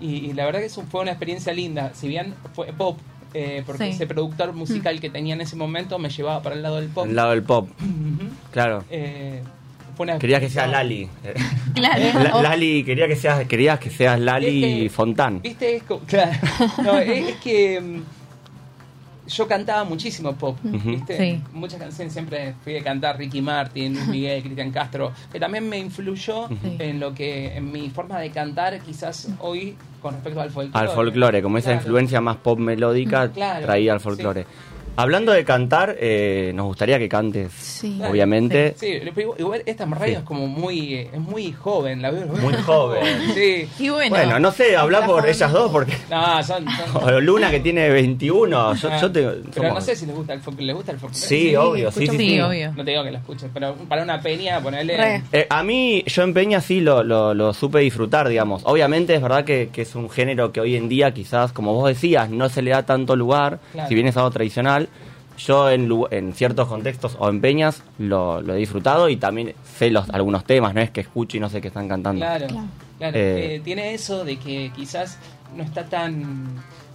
Y, y la verdad que eso fue una experiencia linda. Si bien fue pop, eh, porque Sí. ese productor musical que tenía en ese momento me llevaba para el lado del pop. el lado del pop. Claro. Eh, fue una Quería que sea experiencia- Lali. Claro. La- Lali, quería que seas, querías que seas Lali Fontán. ¿Viste? Es, co- claro. No, es, es que mm, yo cantaba muchísimo pop. ¿viste? Sí. Muchas canciones siempre fui a cantar Ricky Martin, Luis Miguel, Cristian Castro, que también me influyó en lo que, en mi forma de cantar quizás hoy con respecto al folclore. Al folclore, como esa influencia más pop melódica Claro, traía al folclore. Hablando de cantar, eh, nos gustaría que cantes, Sí. obviamente. Sí, pero igual- igual esta radio Sí. es como muy, eh, es muy joven, la veo. Muy joven. Sí. Y bueno, Bueno, no sé, habla por ellas dos porque... No, son, son- Luna que tiene 21, yo, Ah, yo te... Pero somos- no sé si les gusta el folclore. ¿Les gusta el folclore? Sí, obvio, sí, sí, sí, sí. obvio. No te digo que lo escuches, pero para una peña, ponerle. Eh, a mí, yo en Peña sí lo, lo, lo supe disfrutar, digamos. Obviamente es verdad que, que es un género que hoy en día quizás, como vos decías, no se le da tanto lugar, Claro. si bien es algo tradicional. Yo en, lu- en ciertos contextos o en Peñas lo, lo he disfrutado y también sé los, algunos temas, no es que escucho y no sé qué están cantando. Claro, Claro. claro. Eh, Eh, tiene eso de que quizás no está tan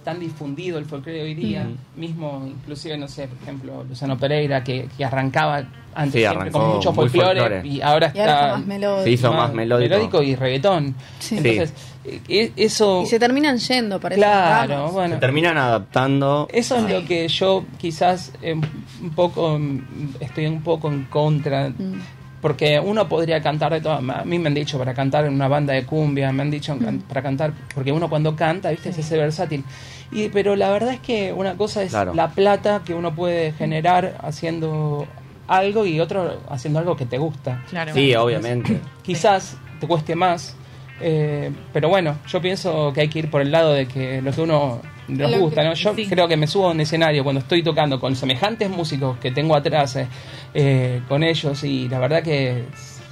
tan difundido el folclore hoy día, mismo inclusive, no sé, por ejemplo, Luciano Pereira, que, que arrancaba antes Sí, arrancó con mucho folclore, folclore. y ahora Y está, ahora está más melódico. Se hizo más melódico. y reggaetón. Sí. Entonces, eh, eh, eso... Y se terminan yendo para esas claro, bueno. Se terminan adaptando. Eso es lo que yo quizás eh, un poco mm, estoy un poco en contra. Mm. Porque uno podría cantar de todo. A mí me han dicho para cantar en una banda de cumbia, me han dicho can- para cantar. Porque uno cuando canta, ¿viste? Es ese versátil. Y, pero la verdad es que una cosa es Claro. la plata que uno puede generar haciendo algo y otro haciendo algo que te gusta. Claro. Sí, obviamente. Quizás te cueste más. eh, pero bueno, yo pienso que hay que ir por el lado de que lo que uno nos Lo gusta, que- ¿no? Yo sí. creo que me subo a un escenario cuando estoy tocando con semejantes músicos que tengo atrás eh, eh, con ellos y la verdad que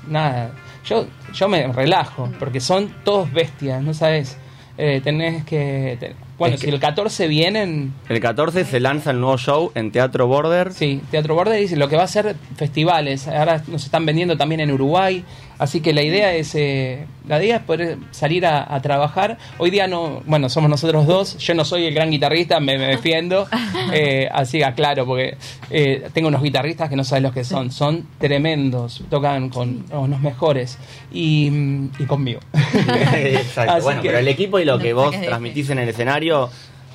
nada, yo yo me relajo porque son todos bestias, ¿no sabes? Eh, tenés que bueno, Es que- si el 14 vienen El 14 se lanza el nuevo show en Teatro Border. Sí, Teatro Borde dice lo que va a ser festivales. Ahora nos están vendiendo también en Uruguay. Así que la idea es eh, la idea es poder salir a, a trabajar. Hoy día no, bueno, somos nosotros dos. Yo no soy el gran guitarrista, me, me defiendo. Eh, así que aclaro, porque eh, tengo unos guitarristas que no sabes los que son. Son tremendos, tocan con los mejores y, y conmigo. Exacto. Así bueno, que- pero el equipo y lo No que vos transmitís en el escenario,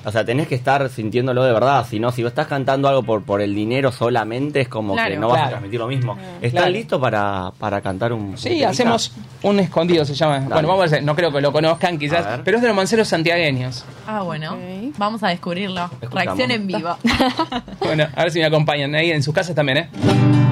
o sea, tenés que estar sintiéndolo de verdad. Si no, si vos estás cantando algo por, por el dinero solamente, es como Claro. que no vas a transmitir lo mismo. ¿Están Claro. listos para, para cantar un Sí, hacemos un escondido, se llama. Bueno, vamos a hacer, no creo que lo conozcan quizás, ver. pero es de los manceros santiagueños. Ah, bueno. Vamos a descubrirlo. Escuchamos. Reacción en vivo. Bueno, a ver si me acompañan ahí en sus casas también, ¿eh?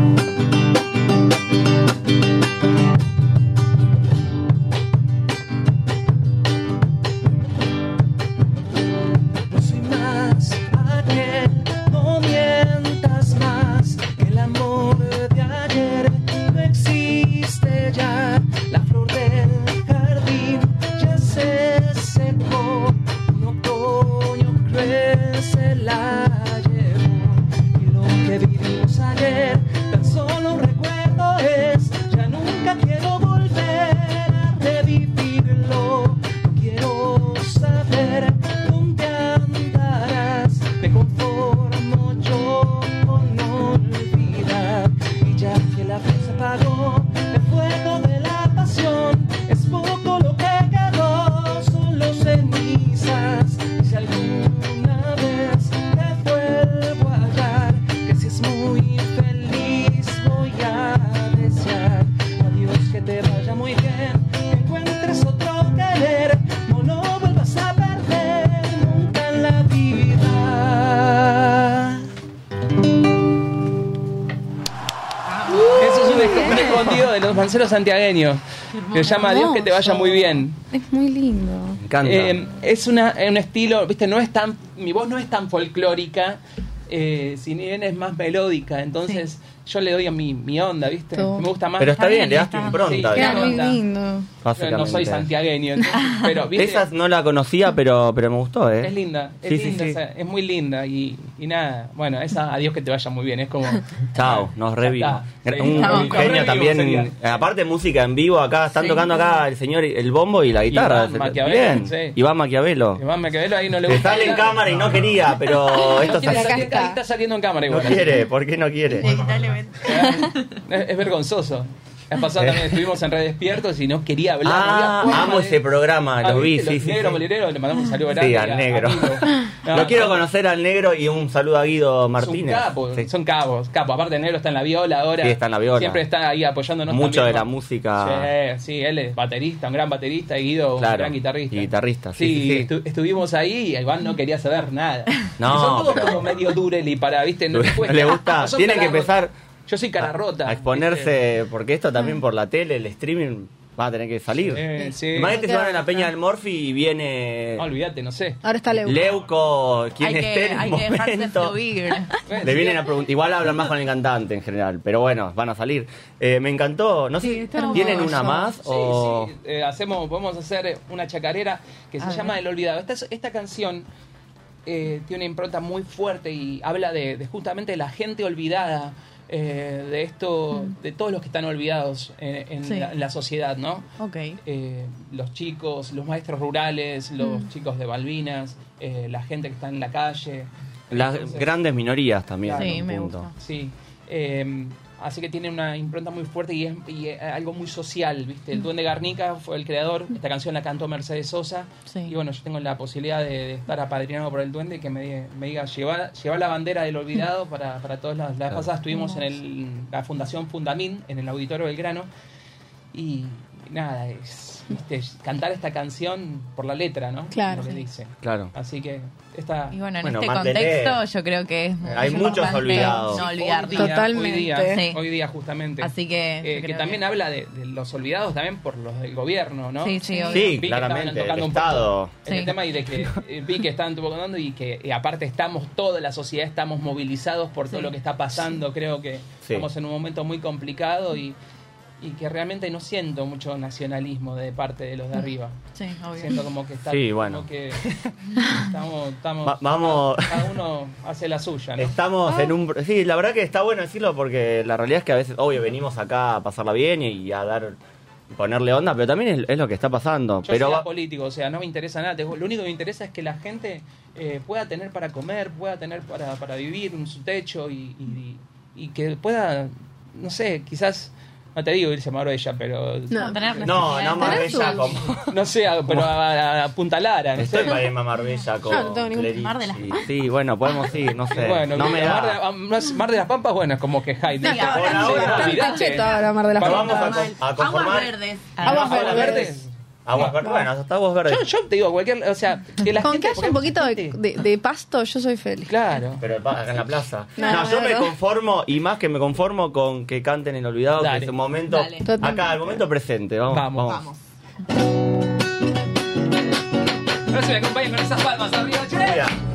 Romanceros santiagueños. Que se llama Dios que te vaya muy bien. Es muy lindo. Me encanta. Eh, es una, un estilo, viste, no es tan, mi voz no es tan folclórica, eh, si bien es más melódica, entonces yo le doy a mi, mi onda, viste, Todo. me gusta más. Pero está bien, le das está tu bien. impronta. Sí, Queda claro. muy lindo. Básicamente. no soy santiagueño, pero viste, Esa no la conocía, pero, pero me gustó, ¿eh? es linda, es Sí, linda, sí. o sea, es muy linda y, y nada, bueno, esa adiós que te vaya muy bien, es como Chao, nos revimos. Un, genio también. sería. Aparte música en vivo acá, están Sí. tocando acá el señor el bombo y la guitarra. Iván Maquiavelo, Bien. sí. Iván Maquiavelo. Iván Maquiavelo ahí no le Que gusta. sale en cámara y no quería, pero esto No está. ahí está saliendo en cámara no igual. quiere. ¿Por qué no quiere? Inevitablemente. Es vergonzoso. El pasado también estuvimos en Red Despiertos y no quería hablar. Ah, amo de- ese programa, Ah, lo vi, ¿viste? sí, sí. Negro sí. Molinero, le mandamos un saludo grande. Sí, al a- negro. a. No, Lo quiero son- conocer al negro y un saludo a Guido Son Martínez. capos, Sí. son capos, capos. Aparte, el negro está en la viola ahora. Sí, está en la viola. Siempre está ahí apoyándonos. Mucho también, de la ¿no? música. Sí, sí, él es baterista, un gran baterista, y Guido, Claro, un gran guitarrista. y guitarrista, sí, Sí, sí, sí. estu- estuvimos ahí y Iván no quería saber nada. No, Y son todos pero- como medio dureli para, ¿viste? No, cuesta. le gusta. Son Tienen que empezar. Yo soy cara rota. a exponerse, porque esto también por la tele, el streaming, va a tener que salir. Eh, sí. Imagínate si van a la Peña del Morphy y viene No, olvídate, no sé. Ahora está Leo. Leuco, quien Hay esté que, en el que momento. fluir. Le vienen a preguntar, igual hablan más con el cantante en general, pero bueno, van a salir. Eh, me encantó, no sé, Sí, ¿tienen una más? Sí, o... sí, eh, hacemos, podemos hacer una chacarera que se A llama ver. El Olvidado. Esta, esta canción eh, tiene una impronta muy fuerte y habla de, de justamente de la gente olvidada, eh, de esto, de todos los que están olvidados en, en Sí. la, en la sociedad, ¿no? Ok. Eh, los chicos, los maestros rurales, los Mm. chicos de Balvinas, eh, la gente que está en la calle. Las Entonces- grandes minorías también. Sí, en un me punto. gusta. Sí. Así que tiene una impronta muy fuerte y es y es algo muy social, ¿viste? El Duende Garnica fue el creador. Esta canción la cantó Mercedes Sosa. Sí. Y bueno, yo tengo la posibilidad de, de estar apadrinado por el Duende y que me, me diga, llevar, llevar la bandera del olvidado para, para todos lados. La vez pasada estuvimos en el, la Fundación Fundamín, en el Auditorio Belgrano. Y nada, es, ¿viste? cantar esta canción por la letra, ¿no? Claro. Lo que dice. Claro. Así que esta... Y bueno, en Bueno, este mantener- contexto yo creo que es Hay muchos olvidados. No Hoy olvidarnos. día, Hoy Totalmente. día, Sí. hoy día justamente. Así que. Eh, que también habla de, de los olvidados también por los del gobierno, ¿no? Sí, sí. Sí, Vi que estaban claramente, el tocando un poco Estado. en el Sí. tema y de que eh, vi que estaban tocando y que y aparte estamos toda la sociedad estamos movilizados por todo Sí. lo que está pasando creo que Sí. estamos en un momento muy complicado y, y que realmente no siento mucho nacionalismo de parte de los de arriba Sí, obvio. siento como que está Sí, como bueno. que estamos, estamos Va- vamos- cada uno hace la suya ¿no? Estamos en un... Sí, la verdad que está bueno decirlo porque la realidad es que a veces, obvio, venimos acá a pasarla bien y, a dar ponerle onda, pero también es, es lo que está pasando. Yo pero soy apolítico, o sea, no me interesa nada. Lo único que me interesa es que la gente eh, pueda tener para comer, pueda tener para, para vivir en su techo y, y- y que pueda, no sé, quizás, no te digo irse a Marbella, pero No, no. Marbella como... no sé, pero a, a, a Punta Lara, no Estoy sé. para irme a Marbella con No, no tengo ningún- Clerici. Mar de las Pampas. Sí, bueno, podemos ir, no sé. Bueno, no me Mar, de, da. Mar de las Pampas, bueno, es como que Hyde. Está ahora, ahora Mar de las Vamos a, Pampas. con- a Aguas conformar... verdes. Aguas ¿Aguas verdes. Aguas verdes. Bueno, hasta aguas verdes. Yo, yo te digo, cualquier, o sea, que la Con gente... que haya un poquito de, gente- de- de pasto, yo soy feliz. Claro. Pero acá en la plaza. No, No, yo no, me conformo, y más que me conformo con que canten el olvidado, Dale. que es un momento. Dale. Acá, el momento presente. Vamos. Vamos. Vamos. Ahora se me acompañan con esas palmas arriba, che.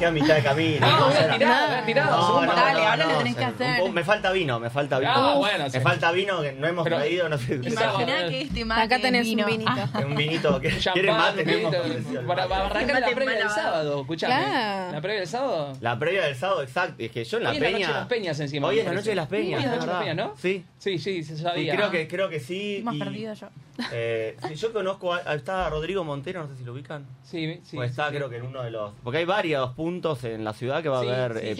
Dejé a mitad de camino. No, era- tirado, hubiera tirado. No, segundo. no, Dale, no, ahora no, lo tenés que un hacer. poco- me falta vino, me falta vino. Ah, bueno, me falta vino que no hemos Pero- traído, no sé. Imagina que este mate Acá tenés vino. un vinito. Ah, Un vinito que más vinito, para, para arrancar la previa del sábado, escuchame. Claro. La previa del sábado. La previa del sábado, exacto. Es que yo en la Hoy es la peña. noche de las peñas encima. Hoy es la noche de las peñas. Hoy es la es noche de las verdad. peñas, ¿no? Sí. Sí, sí, se Sí, sabía. creo que, creo que sí. Hemos y, perdido yo. eh, sí, yo conozco, a, a- está Rodrigo Montero, no sé si lo ubican. Sí, sí. está, sí. creo que en uno de los. Porque hay varios puntos en la ciudad que va Sí, a haber sí, eh,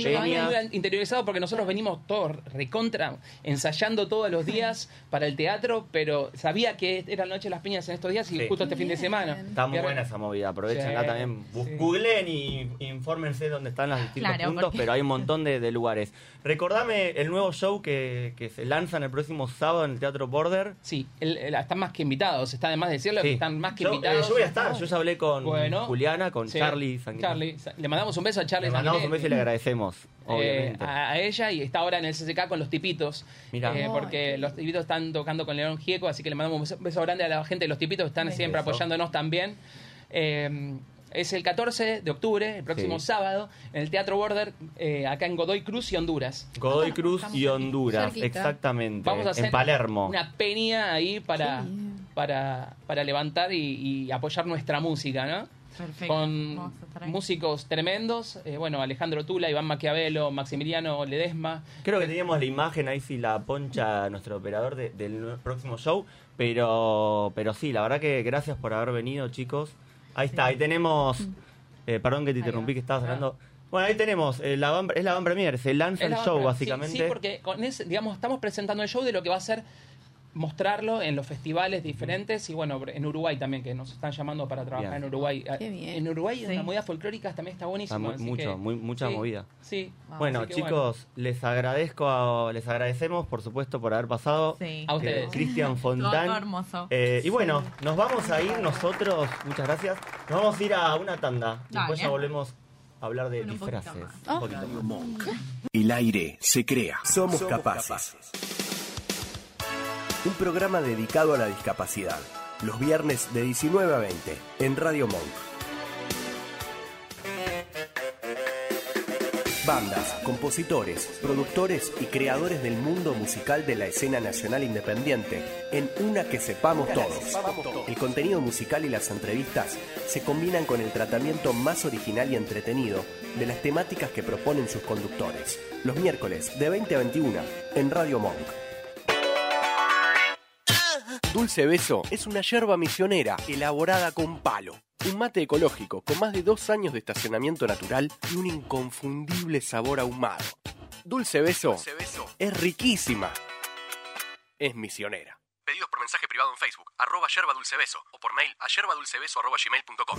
interiorizado porque nosotros venimos todos recontra ensayando todos los días para el teatro, pero sabía que era noche de las peñas en estos días y Sí. justo este fin de semana. Está muy buena esa movida, aprovechenla Sí, también. Sí. Googleen y infórmense dónde están los distintos Claro, puntos, porque- pero hay un montón de, de lugares. Recordame el nuevo show que, que se lanza en el próximo sábado en el Teatro Border. Sí, el- el- están más que invitados, está de más decirlo que Sí. están más que yo, eh, invitados. yo voy a estar, yo ya hablé con Bueno. Juliana, con Sí. Charlie Sanguinetti. Charlie, le mandamos un beso a Charlie Le mandamos un beso y le agradecemos, Eh, a, a ella y está ahora en el CCK con los tipitos. Mirá. eh, Ay, porque los tipitos están tocando con León Gieco, así que le mandamos un beso, beso grande a la gente de los tipitos que están siempre Beso. apoyándonos también. Eh, es el 14 de octubre, el próximo Sí. sábado, en el Teatro Border, eh, acá en Godoy Cruz y Honduras. Godoy Cruz y Honduras, Cerquita. exactamente. Vamos a hacer en Palermo. una peña ahí para, para, para levantar y, y apoyar nuestra música, ¿no? Perfecto. Con músicos tremendos, eh, bueno, Alejandro Tula, Iván Maquiavelo, Maximiliano Ledesma. Creo que teníamos la imagen ahí si la poncha nuestro operador de- del próximo show, pero pero sí, la verdad que gracias por haber venido, chicos. Ahí está, ahí tenemos eh, perdón que te interrumpí que estabas hablando. Bueno, ahí tenemos eh, la van, es la van premier, se lanza el show básicamente. Sí, sí, porque con ese, digamos, estamos presentando el show de lo que va a ser mostrarlo en los festivales diferentes y bueno, en Uruguay también, que nos están llamando para trabajar Bien. en Uruguay. Qué bien. En Uruguay Sí. la movida folclórica también está buenísima. Está mu- así mucho, que- muy- mucha sí, movida. Sí. Bueno, chicos, les agradezco, a- les agradecemos por supuesto por haber pasado. Sí. A ustedes. Eh, Cristian Todo Fontán. hermoso. Eh, y bueno, nos vamos a ir nosotros, muchas gracias. Nos vamos a ir a una tanda. Después Dale. ya volvemos a hablar de un poquito disfraces. más. Un poquito más. Monk. El aire se crea. Somos capaces. Un programa dedicado a la discapacidad. Los viernes de 19 a 20 en Radio Monk. Bandas, compositores, productores y creadores del mundo musical de la escena nacional independiente en una que sepamos todos. El contenido musical y las entrevistas se combinan con el tratamiento más original y entretenido de las temáticas que proponen sus conductores. Los miércoles de 20 a 21 en Radio Monk. Dulce Beso es una yerba misionera elaborada con palo. Un mate ecológico con más de dos años de estacionamiento natural y un inconfundible sabor ahumado. Dulce Beso, es riquísima. Es misionera. Pedidos por mensaje privado en Facebook, arroba yerba dulce beso, o por mail a yerbadulcebeso arroba gmail.com.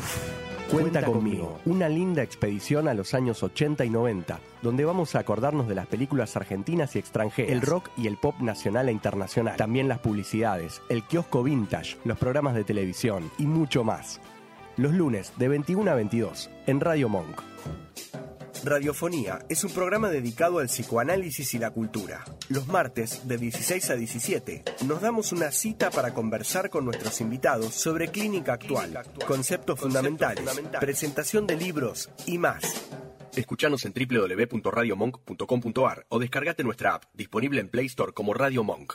Cuenta conmigo, una linda expedición a los años 80 y 90, donde vamos a acordarnos de las películas argentinas y extranjeras, el rock y el pop nacional e internacional, también las publicidades, el kiosco vintage, los programas de televisión y mucho más. Los lunes de 21 a 22 en Radio Monk. Radiofonía es un programa dedicado al psicoanálisis y la cultura. Los martes, de 16 a 17, nos damos una cita para conversar con nuestros invitados sobre clínica actual, conceptos fundamentales, presentación de libros y más. Escuchanos en www.radiomonk.com.ar o descargate nuestra app, disponible en Play Store como Radio Monk.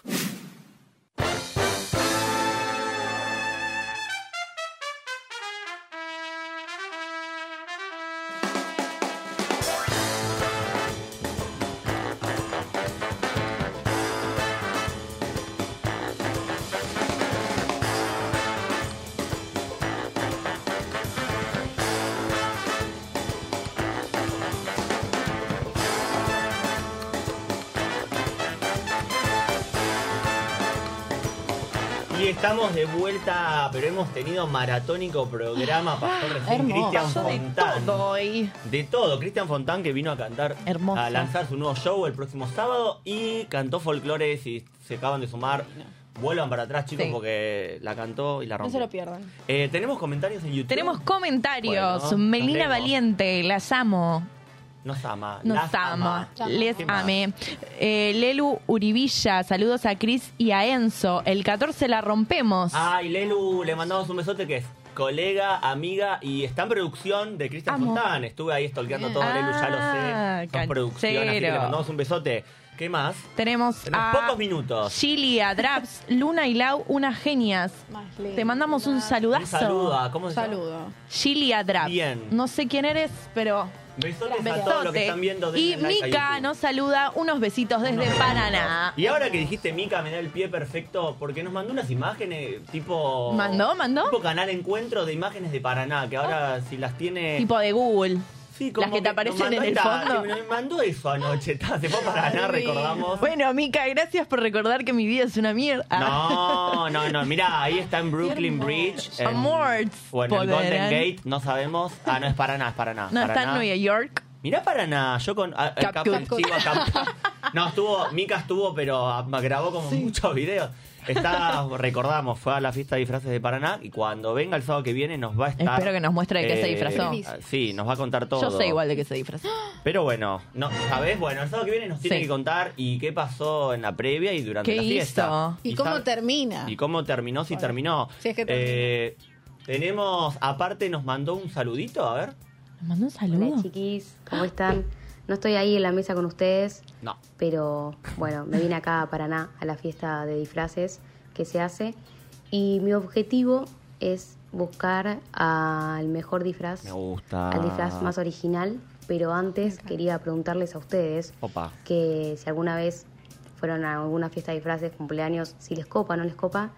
Vuelta, pero hemos tenido maratónico programa. Pasó recién Hermoso. Cristian de Fontán. todo hoy. De todo. Cristian Fontán que vino a cantar, Hermoso. a lanzar su nuevo show el próximo sábado y cantó folclore. Si se acaban de sumar, vuelvan para atrás, chicos, Sí. porque la cantó y la No rompió. se lo pierdan. Eh, Tenemos comentarios en YouTube. Tenemos comentarios. Bueno, Melina. Valiente, las amo. Nos ama. Nos las ama. ama. Les ame. Eh, Lelu Uribilla, saludos a Cris y a Enzo. El 14 la rompemos. Ay, Lelu, le mandamos un besote que es colega, amiga y está en producción de Cristian. Fontán. Estuve ahí stalkeando todo, Ah, Lelu, ya lo sé. Son producción, así que le mandamos un besote. ¿Qué más? Tenemos, Tenemos a pocos minutos. Gilia, Draps, Luna y Lau, unas genias. Te mandamos un saludazo. Un saludo ¿cómo se llama? Saludo. Gilia Draps. Bien. No sé quién eres, pero. Besotes a todos los que están viendo. Y denle like a Mika YouTube. nos saluda unos besitos desde Paraná. Y ahora que dijiste Mica, me da el pie perfecto porque nos mandó unas imágenes tipo. ¿Mandó? ¿Mandó? Tipo canal encuentro de imágenes de Paraná, que ahora si las tiene. Tipo de Google. Sí, como Las que te nos aparecen en el esta- fondo. Me mandó eso anoche. ta, Se fue a Paraná, recordamos. Bueno, Mika, gracias por recordar que mi vida es una mierda. No, no, no. Mira, ahí está en Brooklyn Bridge. en- Amores, O en el. Golden Gate, no sabemos. Ah, no es Paraná, es Paraná. No, está en. Nueva York. Mirá Paraná, yo con a- el Cap- Cap- Cap- No, estuvo, Mica estuvo, pero ah, grabó como muchos videos. Está, recordamos, fue a la fiesta de disfraces de Paraná y cuando venga el sábado que viene nos va a estar. Espero que nos muestre de qué se disfrazó. Sí, nos va a contar todo. Yo sé igual de qué se disfrazó. Pero bueno, no, ¿sabes? Bueno, el sábado que viene nos tiene Sí. que contar y qué pasó en la previa y durante ¿Qué la fiesta. ¿Y cómo termina? y cómo terminó, si terminó. Si es que terminó. Eh, tenemos, aparte nos mandó un saludito, a ver. Nos mandó un saludo. Hola chiquis, ¿cómo están? No estoy ahí en la mesa con ustedes, No. pero bueno, me vine acá a Paraná a la fiesta de disfraces que se hace y mi objetivo es buscar al mejor disfraz, Me gusta. al disfraz más original, pero antes quería preguntarles a ustedes Opa. que si alguna vez fueron a alguna fiesta de disfraces, cumpleaños, si les copa, no les copa,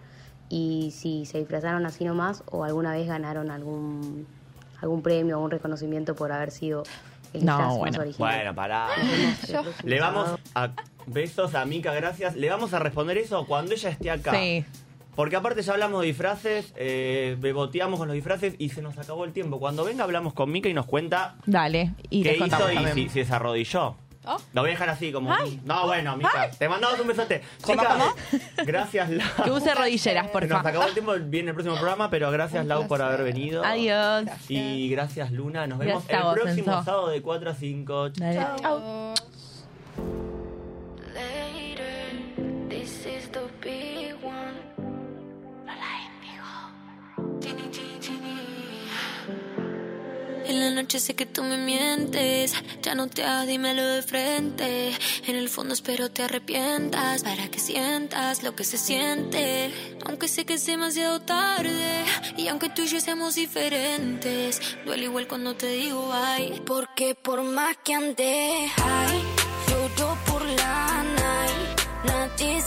y si se disfrazaron así nomás o alguna vez ganaron algún algún premio o un reconocimiento por haber sido el No, bueno. más original. Bueno, pará. Le vamos a. Besos a Mica, gracias. Le vamos a responder eso cuando ella esté acá. Sí. Porque aparte ya hablamos de disfraces, eh, beboteamos con los disfraces y se nos acabó el tiempo. Cuando venga hablamos con Mica y nos cuenta Dale. Y qué hizo y si, si se arrodilló. Oh. Lo voy a dejar así como... Ay. No, bueno, Mica, te mandamos un besote. ¿Cómo, Chicas, cómo? Gracias, Lau. Que use rodilleras, Se por Nos favor. acabó el tiempo, viene el próximo programa, pero gracias Lau por haber venido. Adiós. Y gracias Luna, nos vemos Gracias el vos, próximo sábado de 4 a 5. Dale. Chau. Later, En la noche sé que tú me mientes, ya no te hagas, dímelo de frente. En el fondo espero te arrepientas para que sientas lo que se siente. Aunque sé que es demasiado tarde y aunque tú y yo seamos diferentes, duele igual cuando te digo ay. Porque por más que ande, ay, lloro por la night, nadie